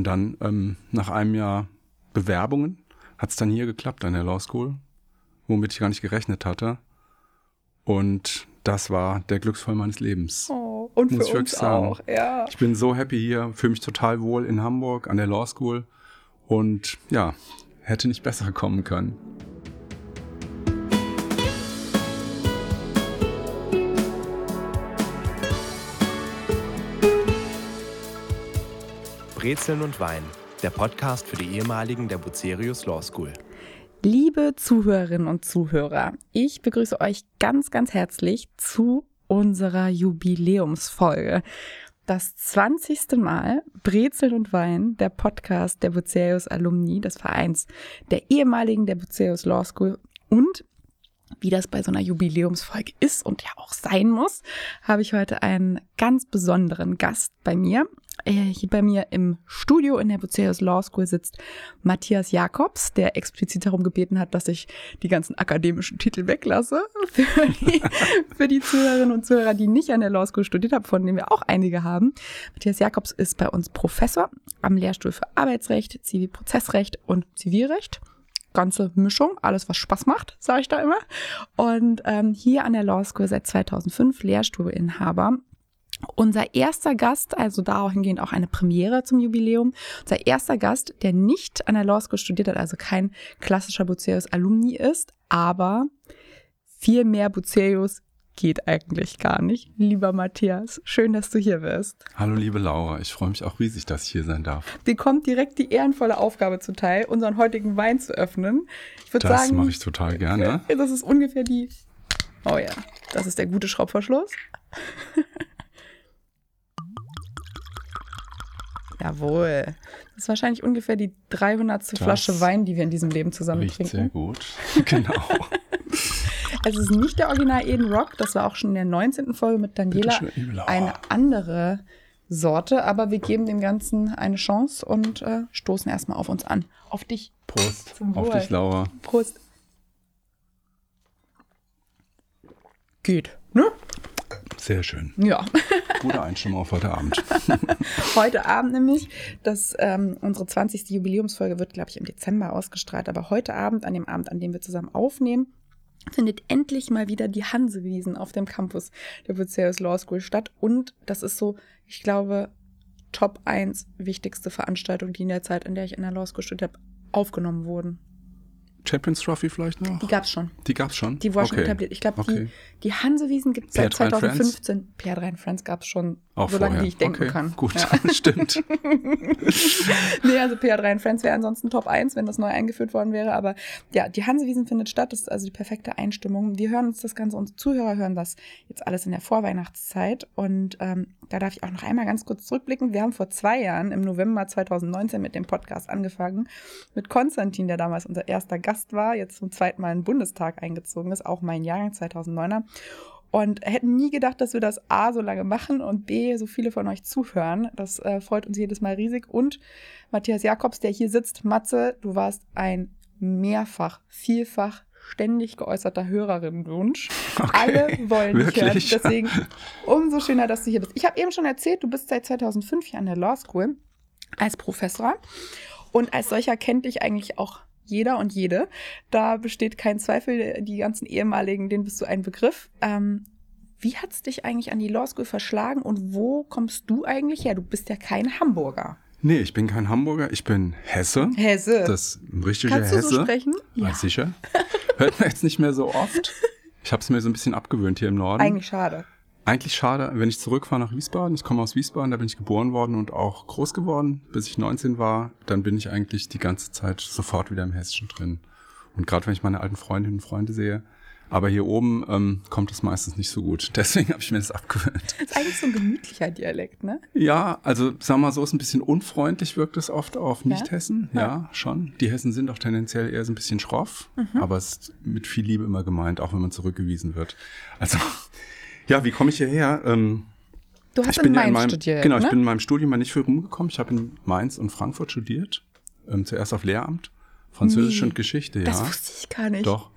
Und dann ähm, nach einem Jahr Bewerbungen hat es dann hier geklappt an der Law School, womit ich gar nicht gerechnet hatte. Und das war der Glücksfall meines Lebens. Oh, und Muss für ich uns wirklich sagen. auch, ja. Ich bin so happy hier, fühle mich total wohl in Hamburg an der Law School und ja, hätte nicht besser kommen können. Brezeln und Wein, der Podcast für die ehemaligen der Bucerius Law School. Liebe Zuhörerinnen und Zuhörer, ich begrüße euch ganz, ganz herzlich zu unserer Jubiläumsfolge. Das 20. Mal Brezeln und Wein, der Podcast der Bucerius Alumni, des Vereins der ehemaligen der Bucerius Law School und wie das bei so einer Jubiläumsfolge ist und ja auch sein muss, habe ich heute einen ganz besonderen Gast bei mir. Äh, Hier bei mir im Studio in der Bucerius Law School sitzt Matthias Jakobs, der explizit darum gebeten hat, dass ich die ganzen akademischen Titel weglasse. Für die, für die Zuhörerinnen und Zuhörer, die nicht an der Law School studiert haben, von denen wir auch einige haben. Matthias Jakobs ist bei uns Professor am Lehrstuhl für Arbeitsrecht, Zivilprozessrecht und Zivilrecht ganze Mischung, alles was Spaß macht, sage ich da immer. Und ähm, hier an der Law School seit 2005 Lehrstuhlinhaber. Unser erster Gast, also dahingehend auch eine Premiere zum Jubiläum, unser erster Gast, der nicht an der Law School studiert hat, also kein klassischer Bucerius Alumni ist, aber viel mehr Bucerius geht eigentlich gar nicht. Lieber Matthias, schön, dass du hier bist. Hallo liebe Laura, ich freue mich auch riesig, dass ich hier sein darf. Dir kommt direkt die ehrenvolle Aufgabe zuteil, unseren heutigen Wein zu öffnen. Ich würde Das sagen, mache ich total gerne. das ist ungefähr die. Oh ja, das ist der gute Schraubverschluss. Jawohl. Das ist wahrscheinlich ungefähr die 300. Flasche Wein, die wir in diesem Leben zusammen Riecht sehr trinken. gut. Genau. Es ist nicht der Original Eden Rock, das war auch schon in der 19. Folge mit Daniela eine andere Sorte, aber wir geben dem Ganzen eine Chance und äh, stoßen erstmal auf uns an. Auf dich. Prost. Zum Auf Wohl. dich, Laura. Prost. Geht, ne? Sehr schön. Ja. Guter Einstimmung auf heute Abend. Heute Abend nämlich, das, ähm, unsere 20. Jubiläumsfolge wird, glaube ich, im Dezember ausgestrahlt, aber heute Abend, an dem Abend, an dem wir zusammen aufnehmen, findet endlich mal wieder die Hansewiesen auf dem Campus der Bucerius Law School statt. Und das ist so, ich glaube, Top 1 wichtigste Veranstaltung, die in der Zeit, in der ich in der Law School studiert habe, aufgenommen wurden. Champions Trophy vielleicht noch? Die gab's schon. Die gab's schon? Die war schon okay. etabliert. Ich glaube, Okay. die, die Hansewiesen gibt es seit PR3 Friends? 2015. PR3 Friends gab es schon, Auch so lange, wie ich denken okay. kann. Gut, Ja. stimmt. nee, also PR3 und Friends wäre ansonsten Top 1, wenn das neu eingeführt worden wäre. Aber ja, die Hansewiesen findet statt. Das ist also die perfekte Einstimmung. Wir hören uns das Ganze, unsere Zuhörer hören das jetzt alles in der Vorweihnachtszeit. Und ähm, da darf ich auch noch einmal ganz kurz zurückblicken. Wir haben vor zwei Jahren, im November 2019, mit dem Podcast angefangen. Mit Konstantin, der damals unser erster Gast war, jetzt zum zweiten Mal in den Bundestag eingezogen ist, auch mein Jahrgang 2009er. Und hätten nie gedacht, dass wir das A so lange machen und B so viele von euch zuhören. Das äh, freut uns jedes Mal riesig. Und Matthias Jakobs, der hier sitzt, Matze, du warst ein mehrfach, vielfach, ständig geäußerter Hörerinnenwunsch. Alle wollen dich hören. Deswegen umso schöner, dass du hier bist. Ich habe eben schon erzählt, du bist seit 2005 hier an der Law School als Professor. Und als solcher kennt dich eigentlich auch jeder und jede. Da besteht kein Zweifel, die ganzen ehemaligen, denen bist du ein Begriff. Ähm, wie hat's dich eigentlich an die Law School verschlagen und wo kommst du eigentlich her? Du bist ja kein Hamburger. Nee, ich bin kein Hamburger, ich bin Hesse. Hesse. Das ist ein richtiger Kannst du Hesse. so sprechen? Ja. sicher. Hört man jetzt nicht mehr so oft. Ich habe es mir so ein bisschen abgewöhnt hier im Norden. Eigentlich schade. Eigentlich schade, wenn ich zurückfahre nach Wiesbaden. Ich komme aus Wiesbaden, da bin ich geboren worden und auch groß geworden, bis ich 19 war. Dann bin ich eigentlich die ganze Zeit sofort wieder im Hessischen drin. Und gerade wenn ich meine alten Freundinnen und Freunde sehe. Aber hier oben ähm, kommt es meistens nicht so gut. Deswegen habe ich mir das abgewöhnt. Das ist eigentlich so ein gemütlicher Dialekt, ne? Ja, also sag mal so, ist ein bisschen unfreundlich wirkt es oft auf Nicht-Hessen. Ja? Ja. schon. Die Hessen sind auch tendenziell eher so ein bisschen schroff, aber es ist mit viel Liebe immer gemeint, auch wenn man zurückgewiesen wird. Also, ja, wie komme ich hierher? Ähm, Du hast ich bin in ja Mainz in meinem, studiert, Genau, ne? ich bin in meinem Studium mal nicht viel rumgekommen. Ich habe in Mainz und Frankfurt studiert. Ähm, zuerst auf Lehramt, Französisch Nee, und Geschichte, ja. Das wusste ich gar nicht. Doch.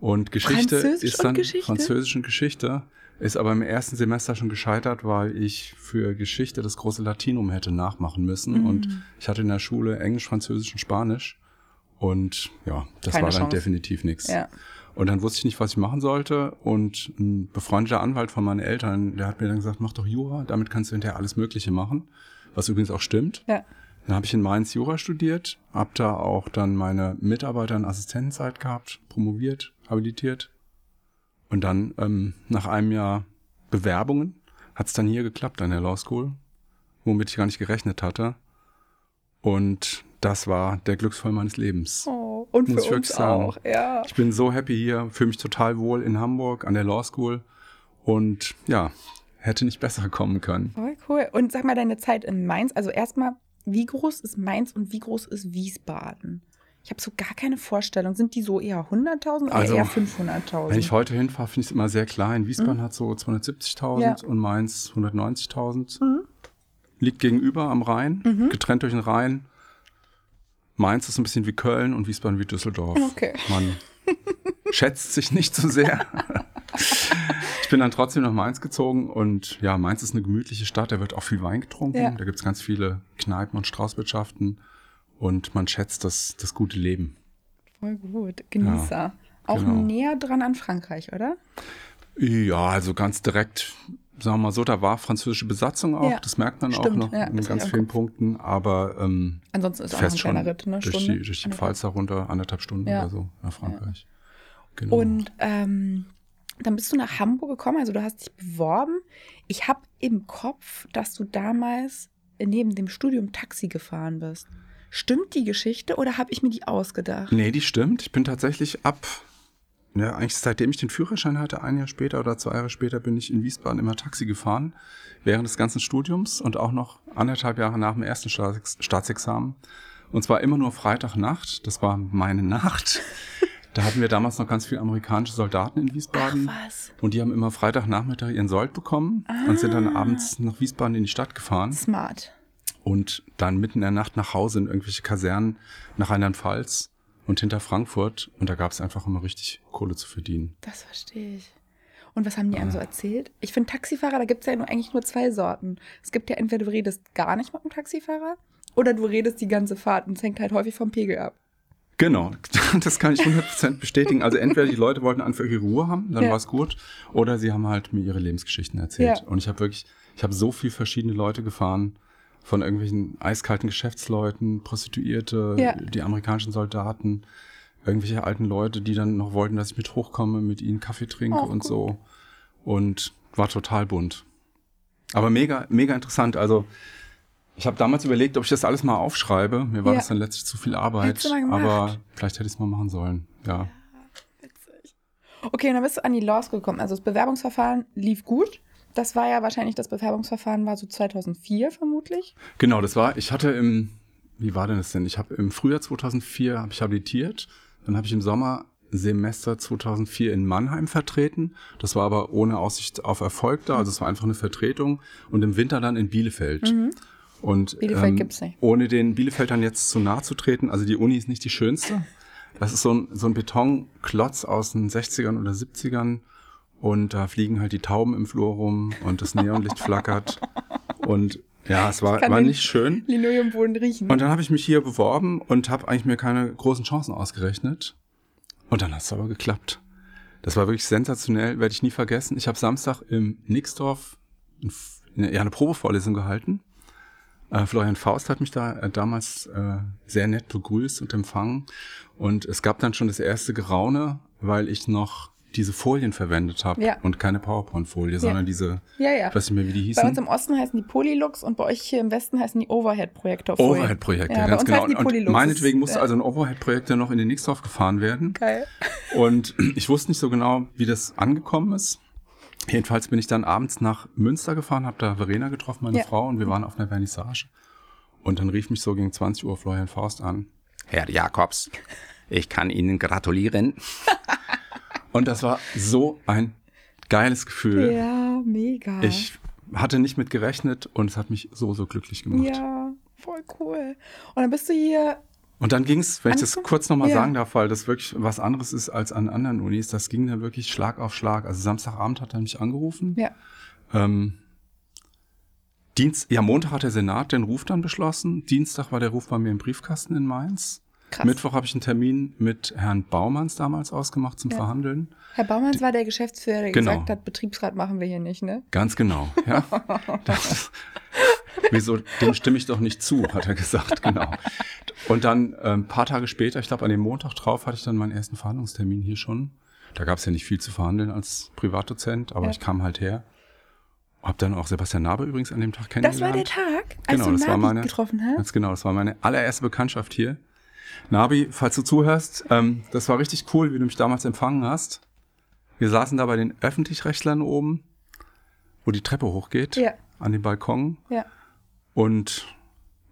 Und Geschichte Französisch ist und dann Geschichte? Französisch und Geschichte. Ist aber im ersten Semester schon gescheitert, weil ich für Geschichte das große Latinum hätte nachmachen müssen. Mhm. Und ich hatte in der Schule Englisch, Französisch und Spanisch. Und ja, das Keine war dann Chance. definitiv nichts. Ja. Und dann wusste ich nicht, was ich machen sollte. Und ein befreundeter Anwalt von meinen Eltern, der hat mir dann gesagt, mach doch Jura, damit kannst du hinterher alles Mögliche machen. Was übrigens auch stimmt. Ja. Dann habe ich in Mainz Jura studiert, habe da auch dann meine Mitarbeiter- und Assistentenzeit gehabt, promoviert, habilitiert. Und dann ähm, nach einem Jahr Bewerbungen hat es dann hier geklappt an der Law School, womit ich gar nicht gerechnet hatte. Und das war der Glücksfall meines Lebens. Oh, und Muss ich für uns wirklich sagen. auch, ja. Ich bin so happy hier, fühle mich total wohl in Hamburg an der Law School und ja, hätte nicht besser kommen können. Voll cool. Und sag mal, deine Zeit in Mainz, also erstmal, wie groß ist Mainz und wie groß ist Wiesbaden? Ich habe so gar keine Vorstellung. Sind die so eher 100.000 oder Also, eher 500.000? Wenn ich heute hinfahre, finde ich es immer sehr klein. Wiesbaden hat so 270.000 Ja. und Mainz 190.000. Mhm. Liegt gegenüber am Rhein, getrennt durch den Rhein. Mainz ist ein bisschen wie Köln und Wiesbaden wie Düsseldorf. Okay. Man schätzt sich nicht so sehr. ich bin dann trotzdem nach Mainz gezogen und ja, Mainz ist eine gemütliche Stadt, da wird auch viel Wein getrunken. Ja. Da gibt es ganz viele Kneipen und Straußwirtschaften und man schätzt das, das gute Leben. Voll gut. Genießer. auch genau. näher dran an Frankreich, oder? Ja, also ganz direkt, sagen wir mal so, da war französische Besatzung auch, Ja. das merkt man Stimmt, auch noch ja, in ganz auch vielen. Punkten, aber ähm, Ansonsten ist auch noch ein fest schon Ritt, ne? durch, die, durch die. Pfalz herunter, anderthalb Stunden Ja. oder so nach Frankreich. Genau. Und ähm, dann bist du nach Hamburg gekommen, also du hast dich beworben. Ich habe im Kopf, dass du damals neben dem Studium Taxi gefahren bist. Stimmt die Geschichte oder habe ich mir die ausgedacht? Nee, die stimmt. Ich bin tatsächlich ab, ja, eigentlich seitdem ich den Führerschein hatte, ein Jahr später oder zwei Jahre später, bin ich in Wiesbaden immer Taxi gefahren, während des ganzen Studiums und auch noch anderthalb Jahre nach dem ersten Staats Staatsexamen. Und zwar immer nur Freitagnacht, das war meine Nacht. Da hatten wir damals noch ganz viele amerikanische Soldaten in Wiesbaden. Ach, was? Und die haben immer Freitagnachmittag ihren Sold bekommen und sind dann Ah. abends nach Wiesbaden in die Stadt gefahren Smart. und dann mitten in der Nacht nach Hause in irgendwelche Kasernen nach Rheinland-Pfalz und hinter Frankfurt. Und da gab es einfach immer richtig Kohle zu verdienen. Das verstehe ich. Und was haben die einem so erzählt? Ich finde Taxifahrer, da gibt es ja nur, eigentlich nur zwei Sorten. Es gibt ja entweder du redest gar nicht mit dem Taxifahrer oder du redest die ganze Fahrt und es hängt halt häufig vom Pegel ab. Genau, das kann ich 100% bestätigen. Also entweder die Leute wollten einfach ihre Ruhe haben, dann Ja. war es gut, oder sie haben halt mir ihre Lebensgeschichten erzählt. Ja. Und ich habe wirklich, ich habe so viel verschiedene Leute gefahren, von irgendwelchen eiskalten Geschäftsleuten, Prostituierte, Ja. die amerikanischen Soldaten, irgendwelche alten Leute, die dann noch wollten, dass ich mit hochkomme, mit ihnen Kaffee trinke Oh, und gut. so. Und war total bunt. Aber mega, mega interessant. Also ich habe damals überlegt, ob ich das alles mal aufschreibe. Mir war Ja. das dann letztlich zu viel Arbeit. Aber vielleicht hätte ich es mal machen sollen. Ja. Witzig. Okay, und dann bist du an die Law School gekommen. Also das Bewerbungsverfahren lief gut. Das war ja wahrscheinlich, das Bewerbungsverfahren war so 2004 vermutlich. Genau, das war, ich hatte im, wie war denn das denn? Ich habe im Frühjahr 2004 habe ich habilitiert. Dann habe ich im Sommersemester 2004 in Mannheim vertreten. Das war aber ohne Aussicht auf Erfolg da. Also es war einfach eine Vertretung. Und im Winter dann in Bielefeld. Und Mhm. Bielefeld ähm, gibt's nicht. ohne den Bielefeldern jetzt zu nahe zu treten, also die Uni ist nicht die schönste. Das ist so ein, so ein Betonklotz aus den 60ern oder 70ern und da fliegen halt die Tauben im Flur rum und das Neonlicht flackert und ja, es war, war nicht schön. Linoleumboden riechen. Und dann habe ich mich hier beworben und habe eigentlich mir keine großen Chancen ausgerechnet. Und dann hat es aber geklappt. Das war wirklich sensationell, werde ich nie vergessen. Ich habe Samstag im Nixdorf eine, ja, eine Probevorlesung gehalten. Äh, Florian Faust hat mich da äh, damals äh, sehr nett begrüßt und empfangen. Und es gab dann schon das erste Geraune, weil ich noch diese Folien verwendet habe Ja. und keine PowerPoint-Folie, sondern diese, ja, ja. ich weiß nicht mehr, wie die Bei hießen. uns im Osten heißen die Polylux und bei euch hier im Westen heißen die Overhead-Projektorfolien. Overhead-Projekte, Ja, bei ganz genau. Und meinetwegen musste also ein Overhead-Projektor noch in den Nixdorf gefahren werden. Geil. Und ich wusste nicht so genau, wie das angekommen ist. Jedenfalls bin ich dann abends nach Münster gefahren, habe da Verena getroffen, meine. Frau, und wir waren auf einer Vernissage. Und dann rief mich so gegen 20 Uhr Florian Faust an. Herr Jakobs, ich kann Ihnen gratulieren. und das war so ein geiles Gefühl. Ja, mega. Ich hatte nicht mit gerechnet und es hat mich so, so glücklich gemacht. Ja, voll cool. Und dann bist du hier Und dann ging es, wenn ich das kurz nochmal Ja. sagen darf, weil das wirklich was anderes ist als an anderen Unis, das ging dann wirklich Schlag auf Schlag. Also Samstagabend hat er mich angerufen. Ja. Ähm, Dienst, ja, Montag hat der Senat den Ruf dann beschlossen. Dienstag war der Ruf bei mir im Briefkasten in Mainz. Krass. Mittwoch habe ich einen Termin mit Herrn Baumanns damals ausgemacht zum Ja. Verhandeln. Herr Baumanns war der Geschäftsführer, der Genau. gesagt hat, Betriebsrat machen wir hier nicht, ne? Ganz genau, ja. Das, wieso, dem stimme ich doch nicht zu, hat er gesagt, genau. Und dann äh, ein paar Tage später, ich glaube an dem Montag drauf, hatte ich dann meinen ersten Verhandlungstermin hier schon. Da gab es ja nicht viel zu verhandeln als Privatdozent, aber Ja. ich kam halt her. Hab dann auch Sebastian Nabe übrigens an dem Tag Das war kennengelernt. der Tag, als Genau, du das war Nabi meine- getroffen hast? Ganz genau, das war meine allererste Bekanntschaft hier. Nabi, falls du zuhörst, ähm, das war richtig cool, wie du mich damals empfangen hast. Wir saßen da bei den Öffentlich-Rechtlern oben, wo die Treppe hochgeht, Ja. an dem Balkon. Ja. Und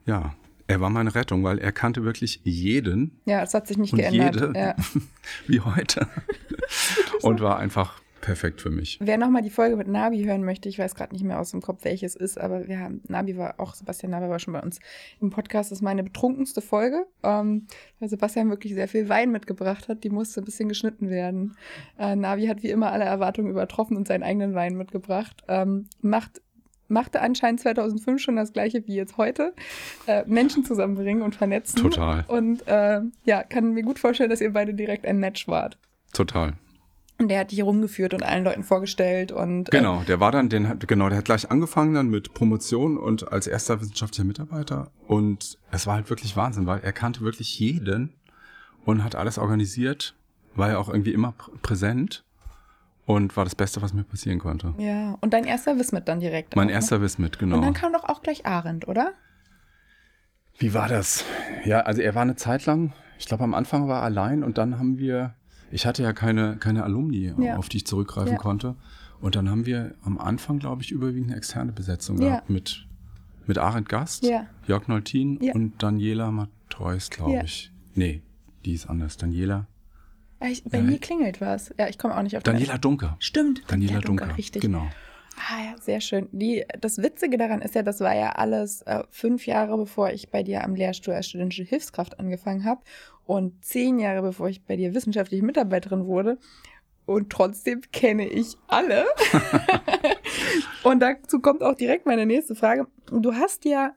ja, er war meine Rettung, weil er kannte wirklich jeden Ja, es hat sich nicht und geändert. jede, Ja. wie heute. und war einfach perfekt für mich. Wer nochmal die Folge mit Nabi hören möchte, ich weiß gerade nicht mehr aus dem Kopf, welches ist, aber wir haben, Nabi war auch, Sebastian Nabi war schon bei uns im Podcast, das ist meine betrunkenste Folge, ähm, weil Sebastian wirklich sehr viel Wein mitgebracht hat, die musste ein bisschen geschnitten werden. Äh, Nabi hat wie immer alle Erwartungen übertroffen und seinen eigenen Wein mitgebracht. Ähm, macht machte anscheinend 2005 schon das gleiche wie jetzt heute. Äh, Menschen zusammenbringen und vernetzen. Total. Und äh, ja, kann mir gut vorstellen, dass ihr beide direkt ein Match wart. Total. Und der hat dich rumgeführt und allen Leuten vorgestellt und äh, Genau, der war dann, den hat, genau, der hat gleich angefangen dann mit Promotion und als erster wissenschaftlicher Mitarbeiter. Und es war halt wirklich Wahnsinn, weil er kannte wirklich jeden und hat alles organisiert, war ja auch irgendwie immer pr präsent und war das Beste, was mir passieren konnte. Ja, und dein erster Wismit dann direkt. Mein auch, erster Wismit, Ne? genau. Und dann kam doch auch gleich Arendt, oder? Wie war das? Ja, also er war eine Zeit lang, ich glaube am Anfang war er allein und dann haben wir, ich hatte ja keine, keine Alumni, Ja. auf die ich zurückgreifen Ja. konnte. Und dann haben wir am Anfang, glaube ich, überwiegend eine externe Besetzung gehabt mit, mit Arendt Gast. Jörg Noltin und Daniela Mattheus, glaube ich. Nee, die ist anders. Daniela. Ich, bei Ja. mir klingelt was. Ja, ich komme auch nicht auf Daniela Dunker. Stimmt. Daniela Dunker. Richtig. Genau. Ah ja, sehr schön. Die, das Witzige daran ist ja, das war ja alles äh, fünf Jahre, bevor ich bei dir am Lehrstuhl als studentische Hilfskraft angefangen habe und zehn Jahre, bevor ich bei dir wissenschaftliche Mitarbeiterin wurde. Und trotzdem kenne ich alle. und dazu kommt auch direkt meine nächste Frage. Du hast ja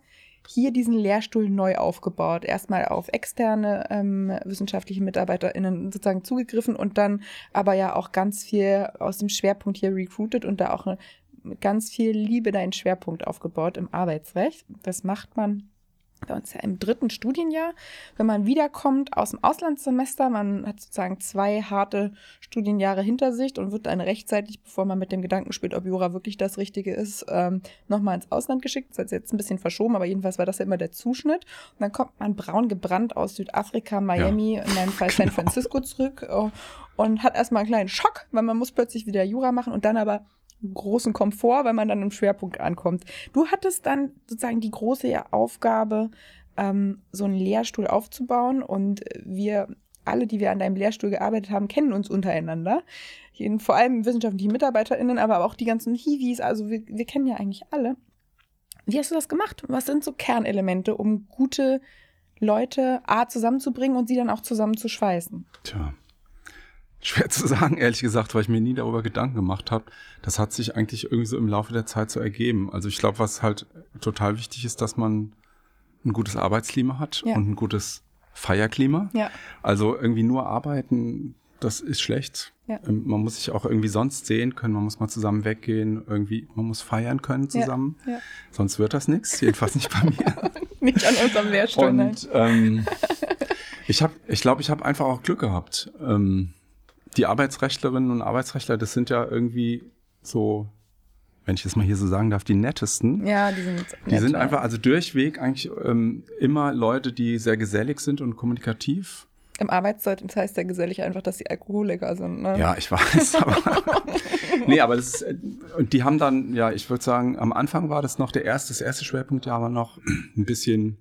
hier diesen Lehrstuhl neu aufgebaut. Erstmal auf externe ähm, wissenschaftliche MitarbeiterInnen sozusagen zugegriffen und dann aber ja auch ganz viel aus dem Schwerpunkt hier recruited und da auch eine, mit ganz viel Liebe deinen Schwerpunkt aufgebaut im Arbeitsrecht. Das macht man bei uns ja im dritten Studienjahr, wenn man wiederkommt aus dem Auslandssemester. Man hat sozusagen zwei harte Studienjahre hinter sich und wird dann rechtzeitig, bevor man mit dem Gedanken spielt, ob Jura wirklich das Richtige ist, ähm, nochmal ins Ausland geschickt. Das ist jetzt ein bisschen verschoben, aber jedenfalls war das ja immer der Zuschnitt. Und dann kommt man braun gebrannt aus Südafrika, Miami, in meinem Fall San Genau. Francisco zurück äh, und hat erstmal einen kleinen Schock, weil man muss plötzlich wieder Jura machen und dann aber großen Komfort, wenn man dann im Schwerpunkt ankommt. Du hattest dann sozusagen die große Aufgabe, ähm, so einen Lehrstuhl aufzubauen und wir alle, die wir an deinem Lehrstuhl gearbeitet haben, kennen uns untereinander. Vor allem wissenschaftliche MitarbeiterInnen, aber auch die ganzen Hiwis, also wir, wir kennen ja eigentlich alle. Wie hast du das gemacht? Was sind so Kernelemente, um gute Leute A zusammenzubringen und sie dann auch zusammenzuschweißen? Tja. Schwer zu sagen, ehrlich gesagt, weil ich mir nie darüber Gedanken gemacht habe. Das hat sich eigentlich irgendwie so im Laufe der Zeit so ergeben. Also ich glaube, was halt total wichtig ist, dass man ein gutes Arbeitsklima hat Ja. und ein gutes Feierklima. Ja. Also irgendwie nur arbeiten, das ist schlecht. Ja. Ähm, Man muss sich auch irgendwie sonst sehen können, man muss mal zusammen weggehen, irgendwie, man muss feiern können zusammen. Ja. Sonst wird das nichts, jedenfalls nicht bei mir. Nicht an unserem Lehrstuhl. Und ähm, ich habe, ich glaube, ich habe einfach auch Glück gehabt. Ähm, die Arbeitsrechtlerinnen und Arbeitsrechtler, das sind ja irgendwie so, wenn ich das mal hier so sagen darf, die nettesten. Ja, die sind Die nett, sind ja. einfach, also durchweg eigentlich ähm, immer Leute, die sehr gesellig sind und kommunikativ. Im Arbeitszeugnis heißt ja gesellig einfach, dass sie Alkoholiker sind. Ne? Ja, ich weiß, aber. nee, aber das ist, äh, und die haben dann, ja, ich würde sagen, am Anfang war das noch der erste, das erste Schwerpunktjahr war noch ein bisschen,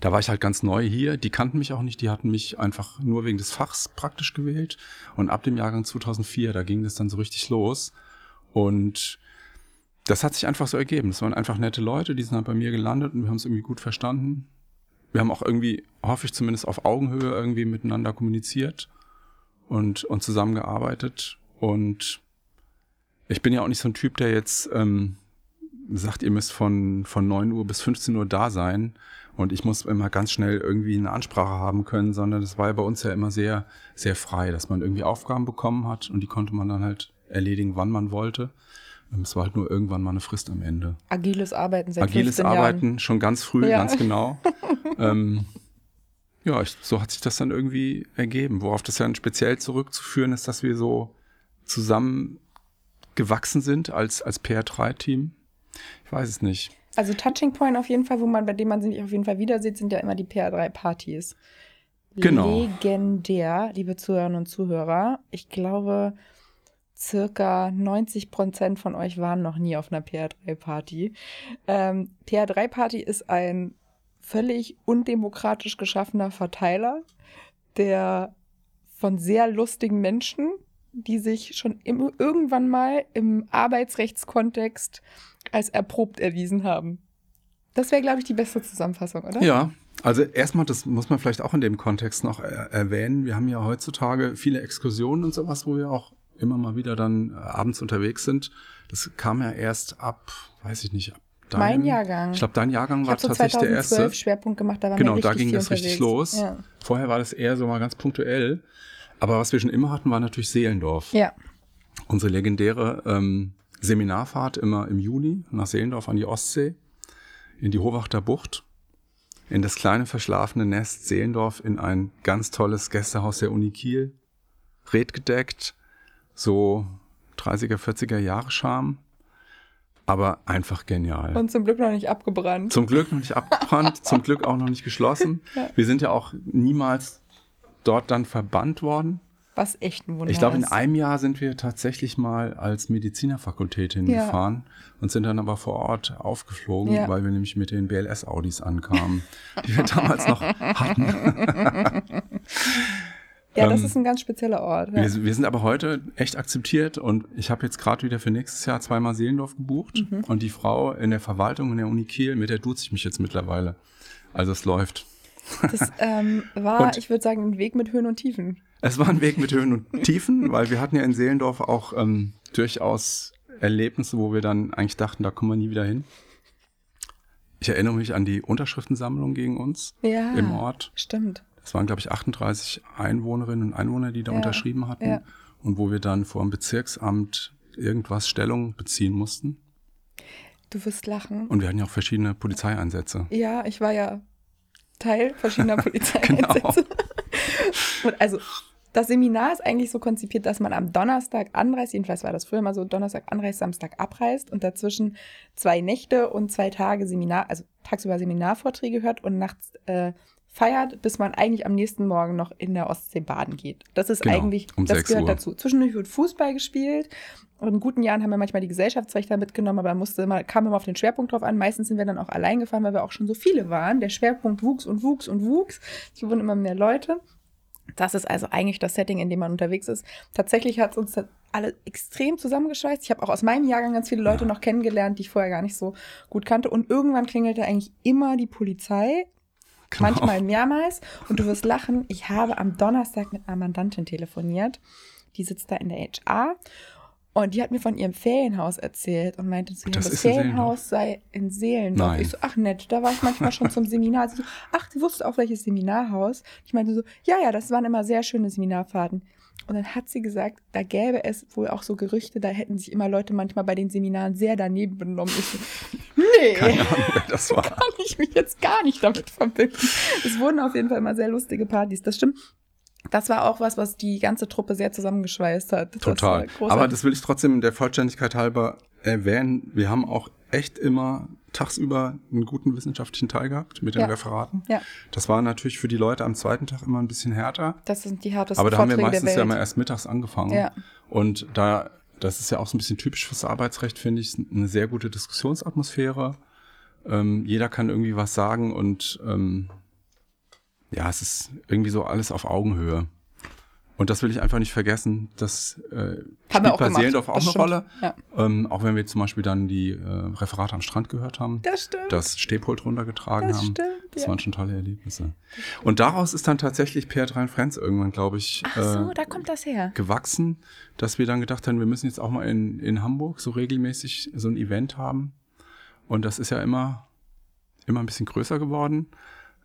da war ich halt ganz neu hier. Die kannten mich auch nicht, die hatten mich einfach nur wegen des Fachs praktisch gewählt. Und ab dem Jahrgang 2004, da ging das dann so richtig los. Und das hat sich einfach so ergeben. Das waren einfach nette Leute, die sind dann bei mir gelandet und wir haben es irgendwie gut verstanden. wir haben auch irgendwie, hoffe ich zumindest auf Augenhöhe irgendwie miteinander kommuniziert und, und zusammengearbeitet. Und ich bin ja auch nicht so ein Typ, der jetzt ähm, sagt, ihr müsst von, von 9 Uhr bis 15 Uhr da sein und ich muss immer ganz schnell irgendwie eine Ansprache haben können, sondern das war ja bei uns ja immer sehr, sehr frei, dass man irgendwie Aufgaben bekommen hat und die konnte man dann halt erledigen, wann man wollte. Es war halt nur irgendwann mal eine Frist am Ende. Agiles Arbeiten seit Agiles 15 Arbeiten Jahren. schon ganz früh, Ja. ganz genau. ähm, ja, ich, so hat sich das dann irgendwie ergeben. Worauf das dann speziell zurückzuführen ist, dass wir so zusammen gewachsen sind als, als PR3-Team. Ich weiß es nicht. Also Touching Point auf jeden Fall, wo man, bei dem man sich auf jeden Fall wieder sieht, sind ja immer die PR3-Partys. Genau. Legendär, liebe Zuhörerinnen und Zuhörer. Ich glaube, circa 90 Prozent von euch waren noch nie auf einer PR3-Party. Ähm, PR3-Party ist ein völlig undemokratisch geschaffener Verteiler, der von sehr lustigen Menschen, die sich schon im, irgendwann mal im Arbeitsrechtskontext als erprobt erwiesen haben. Das wäre, glaube ich, die beste Zusammenfassung, oder? Ja, also erstmal, das muss man vielleicht auch in dem Kontext noch er erwähnen. Wir haben ja heutzutage viele Exkursionen und sowas, wo wir auch immer mal wieder dann äh, abends unterwegs sind. Das kam ja erst ab, weiß ich nicht, ab Mein deinem- Jahrgang. Ich glaube, dein Jahrgang war so tatsächlich der 2012 erste. Schwerpunkt gemacht, da war Genau, da richtig ging das richtig unterwegs. los. Ja. Vorher war das eher so mal ganz punktuell. Aber was wir schon immer hatten, war natürlich Seelendorf. ja. Unsere legendäre ähm, Seminarfahrt immer im Juni nach Seelendorf an die Ostsee, in die Hohwachter Bucht, in das kleine verschlafene Nest Seelendorf in ein ganz tolles Gästehaus der Uni Kiel, redgedeckt, so 30er, 40er Jahre Charme, aber einfach genial. Und zum Glück noch nicht abgebrannt. Zum Glück noch nicht abgebrannt, zum Glück auch noch nicht geschlossen. Ja. Wir sind ja auch niemals dort dann verbannt worden. Was echt ein Wunder Ich glaube, in einem Jahr sind wir tatsächlich mal als Medizinerfakultät hingefahren und sind dann aber vor Ort aufgeflogen, Ja. weil wir nämlich mit den BLS-Audis ankamen, die wir damals noch hatten. Ja, das ähm, ist ein ganz spezieller Ort. Ja. Wir, wir sind aber heute echt akzeptiert und ich habe jetzt gerade wieder für nächstes Jahr zweimal Seelendorf gebucht Mhm. und die Frau in der Verwaltung in der Uni Kiel, mit der duze ich mich jetzt mittlerweile. Also es läuft. Das ähm, war, Und- ich würde sagen, ein Weg mit Höhen und Tiefen. Es war ein Weg mit Höhen und Tiefen, weil wir hatten ja in Seelendorf auch ähm, durchaus Erlebnisse, wo wir dann eigentlich dachten, da kommen wir nie wieder hin. Ich erinnere mich an die Unterschriftensammlung gegen uns Ja. im Ort. Stimmt. Das waren, glaube ich, 38 Einwohnerinnen und Einwohner, die da Ja, unterschrieben hatten. ja. Und wo wir dann vor dem Bezirksamt irgendwas Stellung beziehen mussten. Du wirst lachen. Und wir hatten ja auch verschiedene Polizeieinsätze. Ja, ich war ja Teil verschiedener Genau. Polizeieinsätze. Und also, das Seminar ist eigentlich so konzipiert, dass man am Donnerstag anreist, jedenfalls war das früher mal so, Donnerstag anreist, Samstag abreist und dazwischen zwei Nächte und zwei Tage Seminar, also tagsüber Seminarvorträge hört und nachts äh, feiert, bis man eigentlich am nächsten Morgen noch in der Ostsee baden geht. Das ist Genau, eigentlich, um das 6 gehört Uhr. dazu. Zwischendurch wird Fußball gespielt. Und in guten Jahren haben wir manchmal die Gesellschaftsrechte mitgenommen, aber musste immer, kam immer auf den Schwerpunkt drauf an. Meistens sind wir dann auch allein gefahren, weil wir auch schon so viele waren. Der Schwerpunkt wuchs und wuchs und wuchs. Es wurden immer mehr Leute. Das ist also eigentlich das Setting, in dem man unterwegs ist. Tatsächlich hat es uns das alle extrem zusammengeschweißt. Ich habe auch aus meinem Jahrgang ganz viele Leute Ja. noch kennengelernt, die ich vorher gar nicht so gut kannte. Und irgendwann klingelte eigentlich immer die Polizei, Genau. manchmal mehrmals. Und du wirst lachen, ich habe am Donnerstag mit einer Mandantin telefoniert. Die sitzt da in der HR. Und die hat mir von ihrem Ferienhaus erzählt und meinte zu ihr, Das das, Ferienhaus sei in Seelendorf. Nein. Ich so, ach nett, da war ich manchmal schon zum Seminar. Sie so, ach, du wusstest auch welches Seminarhaus? Ich meinte so, ja, ja, das waren immer sehr schöne Seminarfahrten. Und dann hat sie gesagt, da gäbe es wohl auch so Gerüchte, da hätten sich immer Leute manchmal bei den Seminaren sehr daneben benommen. Ich so, nee Keine Ahnung, wer das war. kann ich mich jetzt gar nicht damit verbinden. Es wurden auf jeden Fall immer sehr lustige Partys. Das stimmt. Das war auch was, was die ganze Truppe sehr zusammengeschweißt hat. Das Total. Aber das will ich trotzdem der Vollständigkeit halber erwähnen. Wir haben auch echt immer tagsüber einen guten wissenschaftlichen Teil gehabt mit den Ja. Referaten. Ja. Das war natürlich für die Leute am zweiten Tag immer ein bisschen härter. das sind die härtesten Aber da haben wir Vorträge meistens ja mal erst mittags angefangen. Ja. Und da, das ist ja auch so ein bisschen typisch fürs Arbeitsrecht, finde ich, eine sehr gute Diskussionsatmosphäre. Ähm, jeder kann irgendwie was sagen und ähm, ja, es ist irgendwie so alles auf Augenhöhe. Und das will ich einfach nicht vergessen. Das äh, spielt auch bei. Seelendorf auch eine stimmt. Rolle. Ja. Ähm, auch wenn wir zum Beispiel dann die äh, Referate am Strand gehört haben, Das stimmt. das Stehpult runtergetragen Das haben. stimmt. Das Ja. waren schon tolle Erlebnisse. Und daraus ist dann tatsächlich PR3 Friends irgendwann, glaube ich, Ach so, äh, da kommt das her. gewachsen, dass wir dann gedacht haben, wir müssen jetzt auch mal in, in Hamburg so regelmäßig so ein Event haben. Und das ist ja immer, immer ein bisschen größer geworden.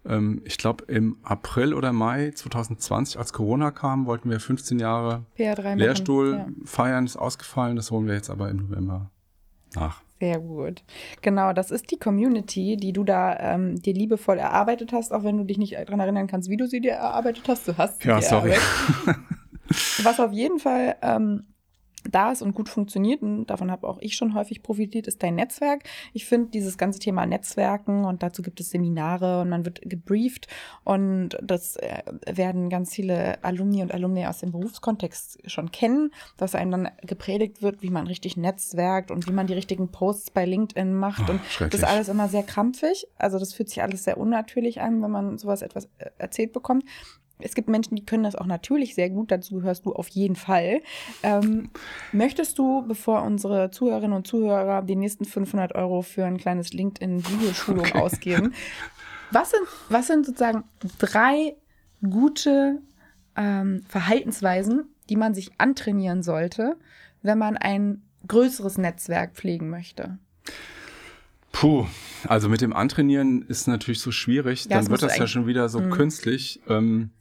Ähm, ich glaube, im April oder Mai 2020, als Corona kam, wollten wir 15 Jahre PR3 machen. Lehrstuhl Ja. feiern, ist ausgefallen. Das holen wir jetzt aber im November nach. Sehr gut. Genau, das ist die Community, die du da ähm, dir liebevoll erarbeitet hast, auch wenn du dich nicht daran erinnern kannst, wie du sie dir erarbeitet hast. Du hast sie Ja, dir sorry. Was auf jeden Fall ähm, da ist und gut funktioniert, und davon habe auch ich schon häufig profitiert, ist dein Netzwerk. Ich finde dieses ganze Thema Netzwerken und dazu gibt es Seminare und man wird gebrieft und das äh, werden ganz viele Alumni und Alumni aus dem Berufskontext schon kennen, dass einem dann gepredigt wird, wie man richtig netzwerkt und wie man die richtigen Posts bei LinkedIn macht Oh, und das ist alles immer sehr krampfig. Also das fühlt sich alles sehr unnatürlich an, wenn man sowas etwas äh, erzählt bekommt. Es gibt Menschen, die können das auch natürlich sehr gut. Dazu gehörst du auf jeden Fall. Ähm, möchtest du, bevor unsere Zuhörerinnen und Zuhörer die nächsten 500 Euro für ein kleines LinkedIn-Videoschulung Okay. ausgeben, was sind, was sind sozusagen drei gute ähm, Verhaltensweisen, die man sich antrainieren sollte, wenn man ein größeres Netzwerk pflegen möchte? Puh, also mit dem Antrainieren ist natürlich so schwierig. Ja, Dann wird das ja schon wieder so Mhm. künstlich. Ähm,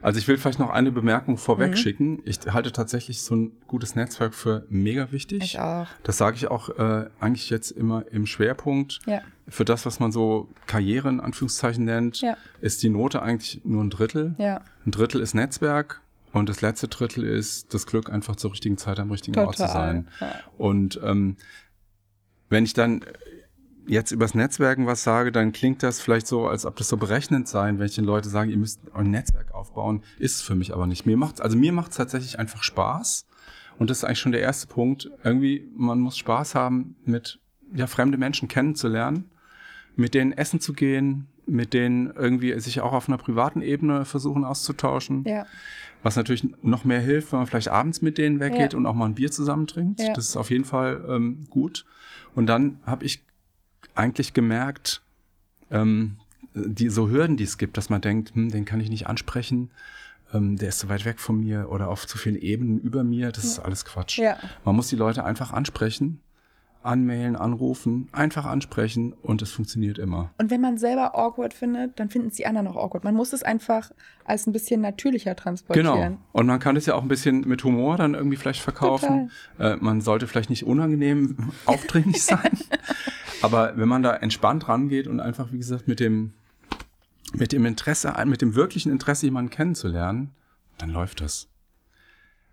also ich will vielleicht noch eine Bemerkung vorweg Mhm. schicken. Ich halte tatsächlich so ein gutes Netzwerk für mega wichtig. Ich auch. Das sage ich auch äh, eigentlich jetzt immer im Schwerpunkt. Ja. Für das, was man so Karriere in Anführungszeichen nennt, Ja. ist die Note eigentlich nur ein Drittel. Ja. Ein Drittel ist Netzwerk und das letzte Drittel ist das Glück, einfach zur richtigen Zeit am richtigen Ort zu sein. Ja. Und ähm, wenn ich dann jetzt übers Netzwerken was sage, dann klingt das vielleicht so, als ob das so berechnend sein, wenn ich den Leuten sage, ihr müsst ein Netzwerk aufbauen, ist es für mich aber nicht. Mir macht, also mir macht es tatsächlich einfach Spaß. Und das ist eigentlich schon der erste Punkt. Irgendwie, man muss Spaß haben, mit ja, fremde Menschen kennenzulernen, mit denen essen zu gehen, mit denen irgendwie sich auch auf einer privaten Ebene versuchen auszutauschen. ja. Was natürlich noch mehr hilft, wenn man vielleicht abends mit denen weggeht Ja. und auch mal ein Bier zusammen trinkt. Ja. Das ist auf jeden Fall ähm, gut. Und dann habe ich eigentlich gemerkt, ähm, die so Hürden, die es gibt, dass man denkt, hm, den kann ich nicht ansprechen, ähm, der ist so weit weg von mir oder auf zu vielen Ebenen über mir. Das ist alles Quatsch. Ja. Man muss die Leute einfach ansprechen, anmailen, anrufen, einfach ansprechen und es funktioniert immer. Und wenn man selber awkward findet, dann finden es die anderen auch awkward. Man muss es einfach als ein bisschen natürlicher transportieren. Genau. Und man kann es ja auch ein bisschen mit Humor dann irgendwie vielleicht verkaufen. Äh, man sollte vielleicht nicht unangenehm aufdringlich sein. Aber wenn man da entspannt rangeht und einfach, wie gesagt, mit dem, mit dem Interesse, mit dem wirklichen Interesse, jemanden kennenzulernen, dann läuft das.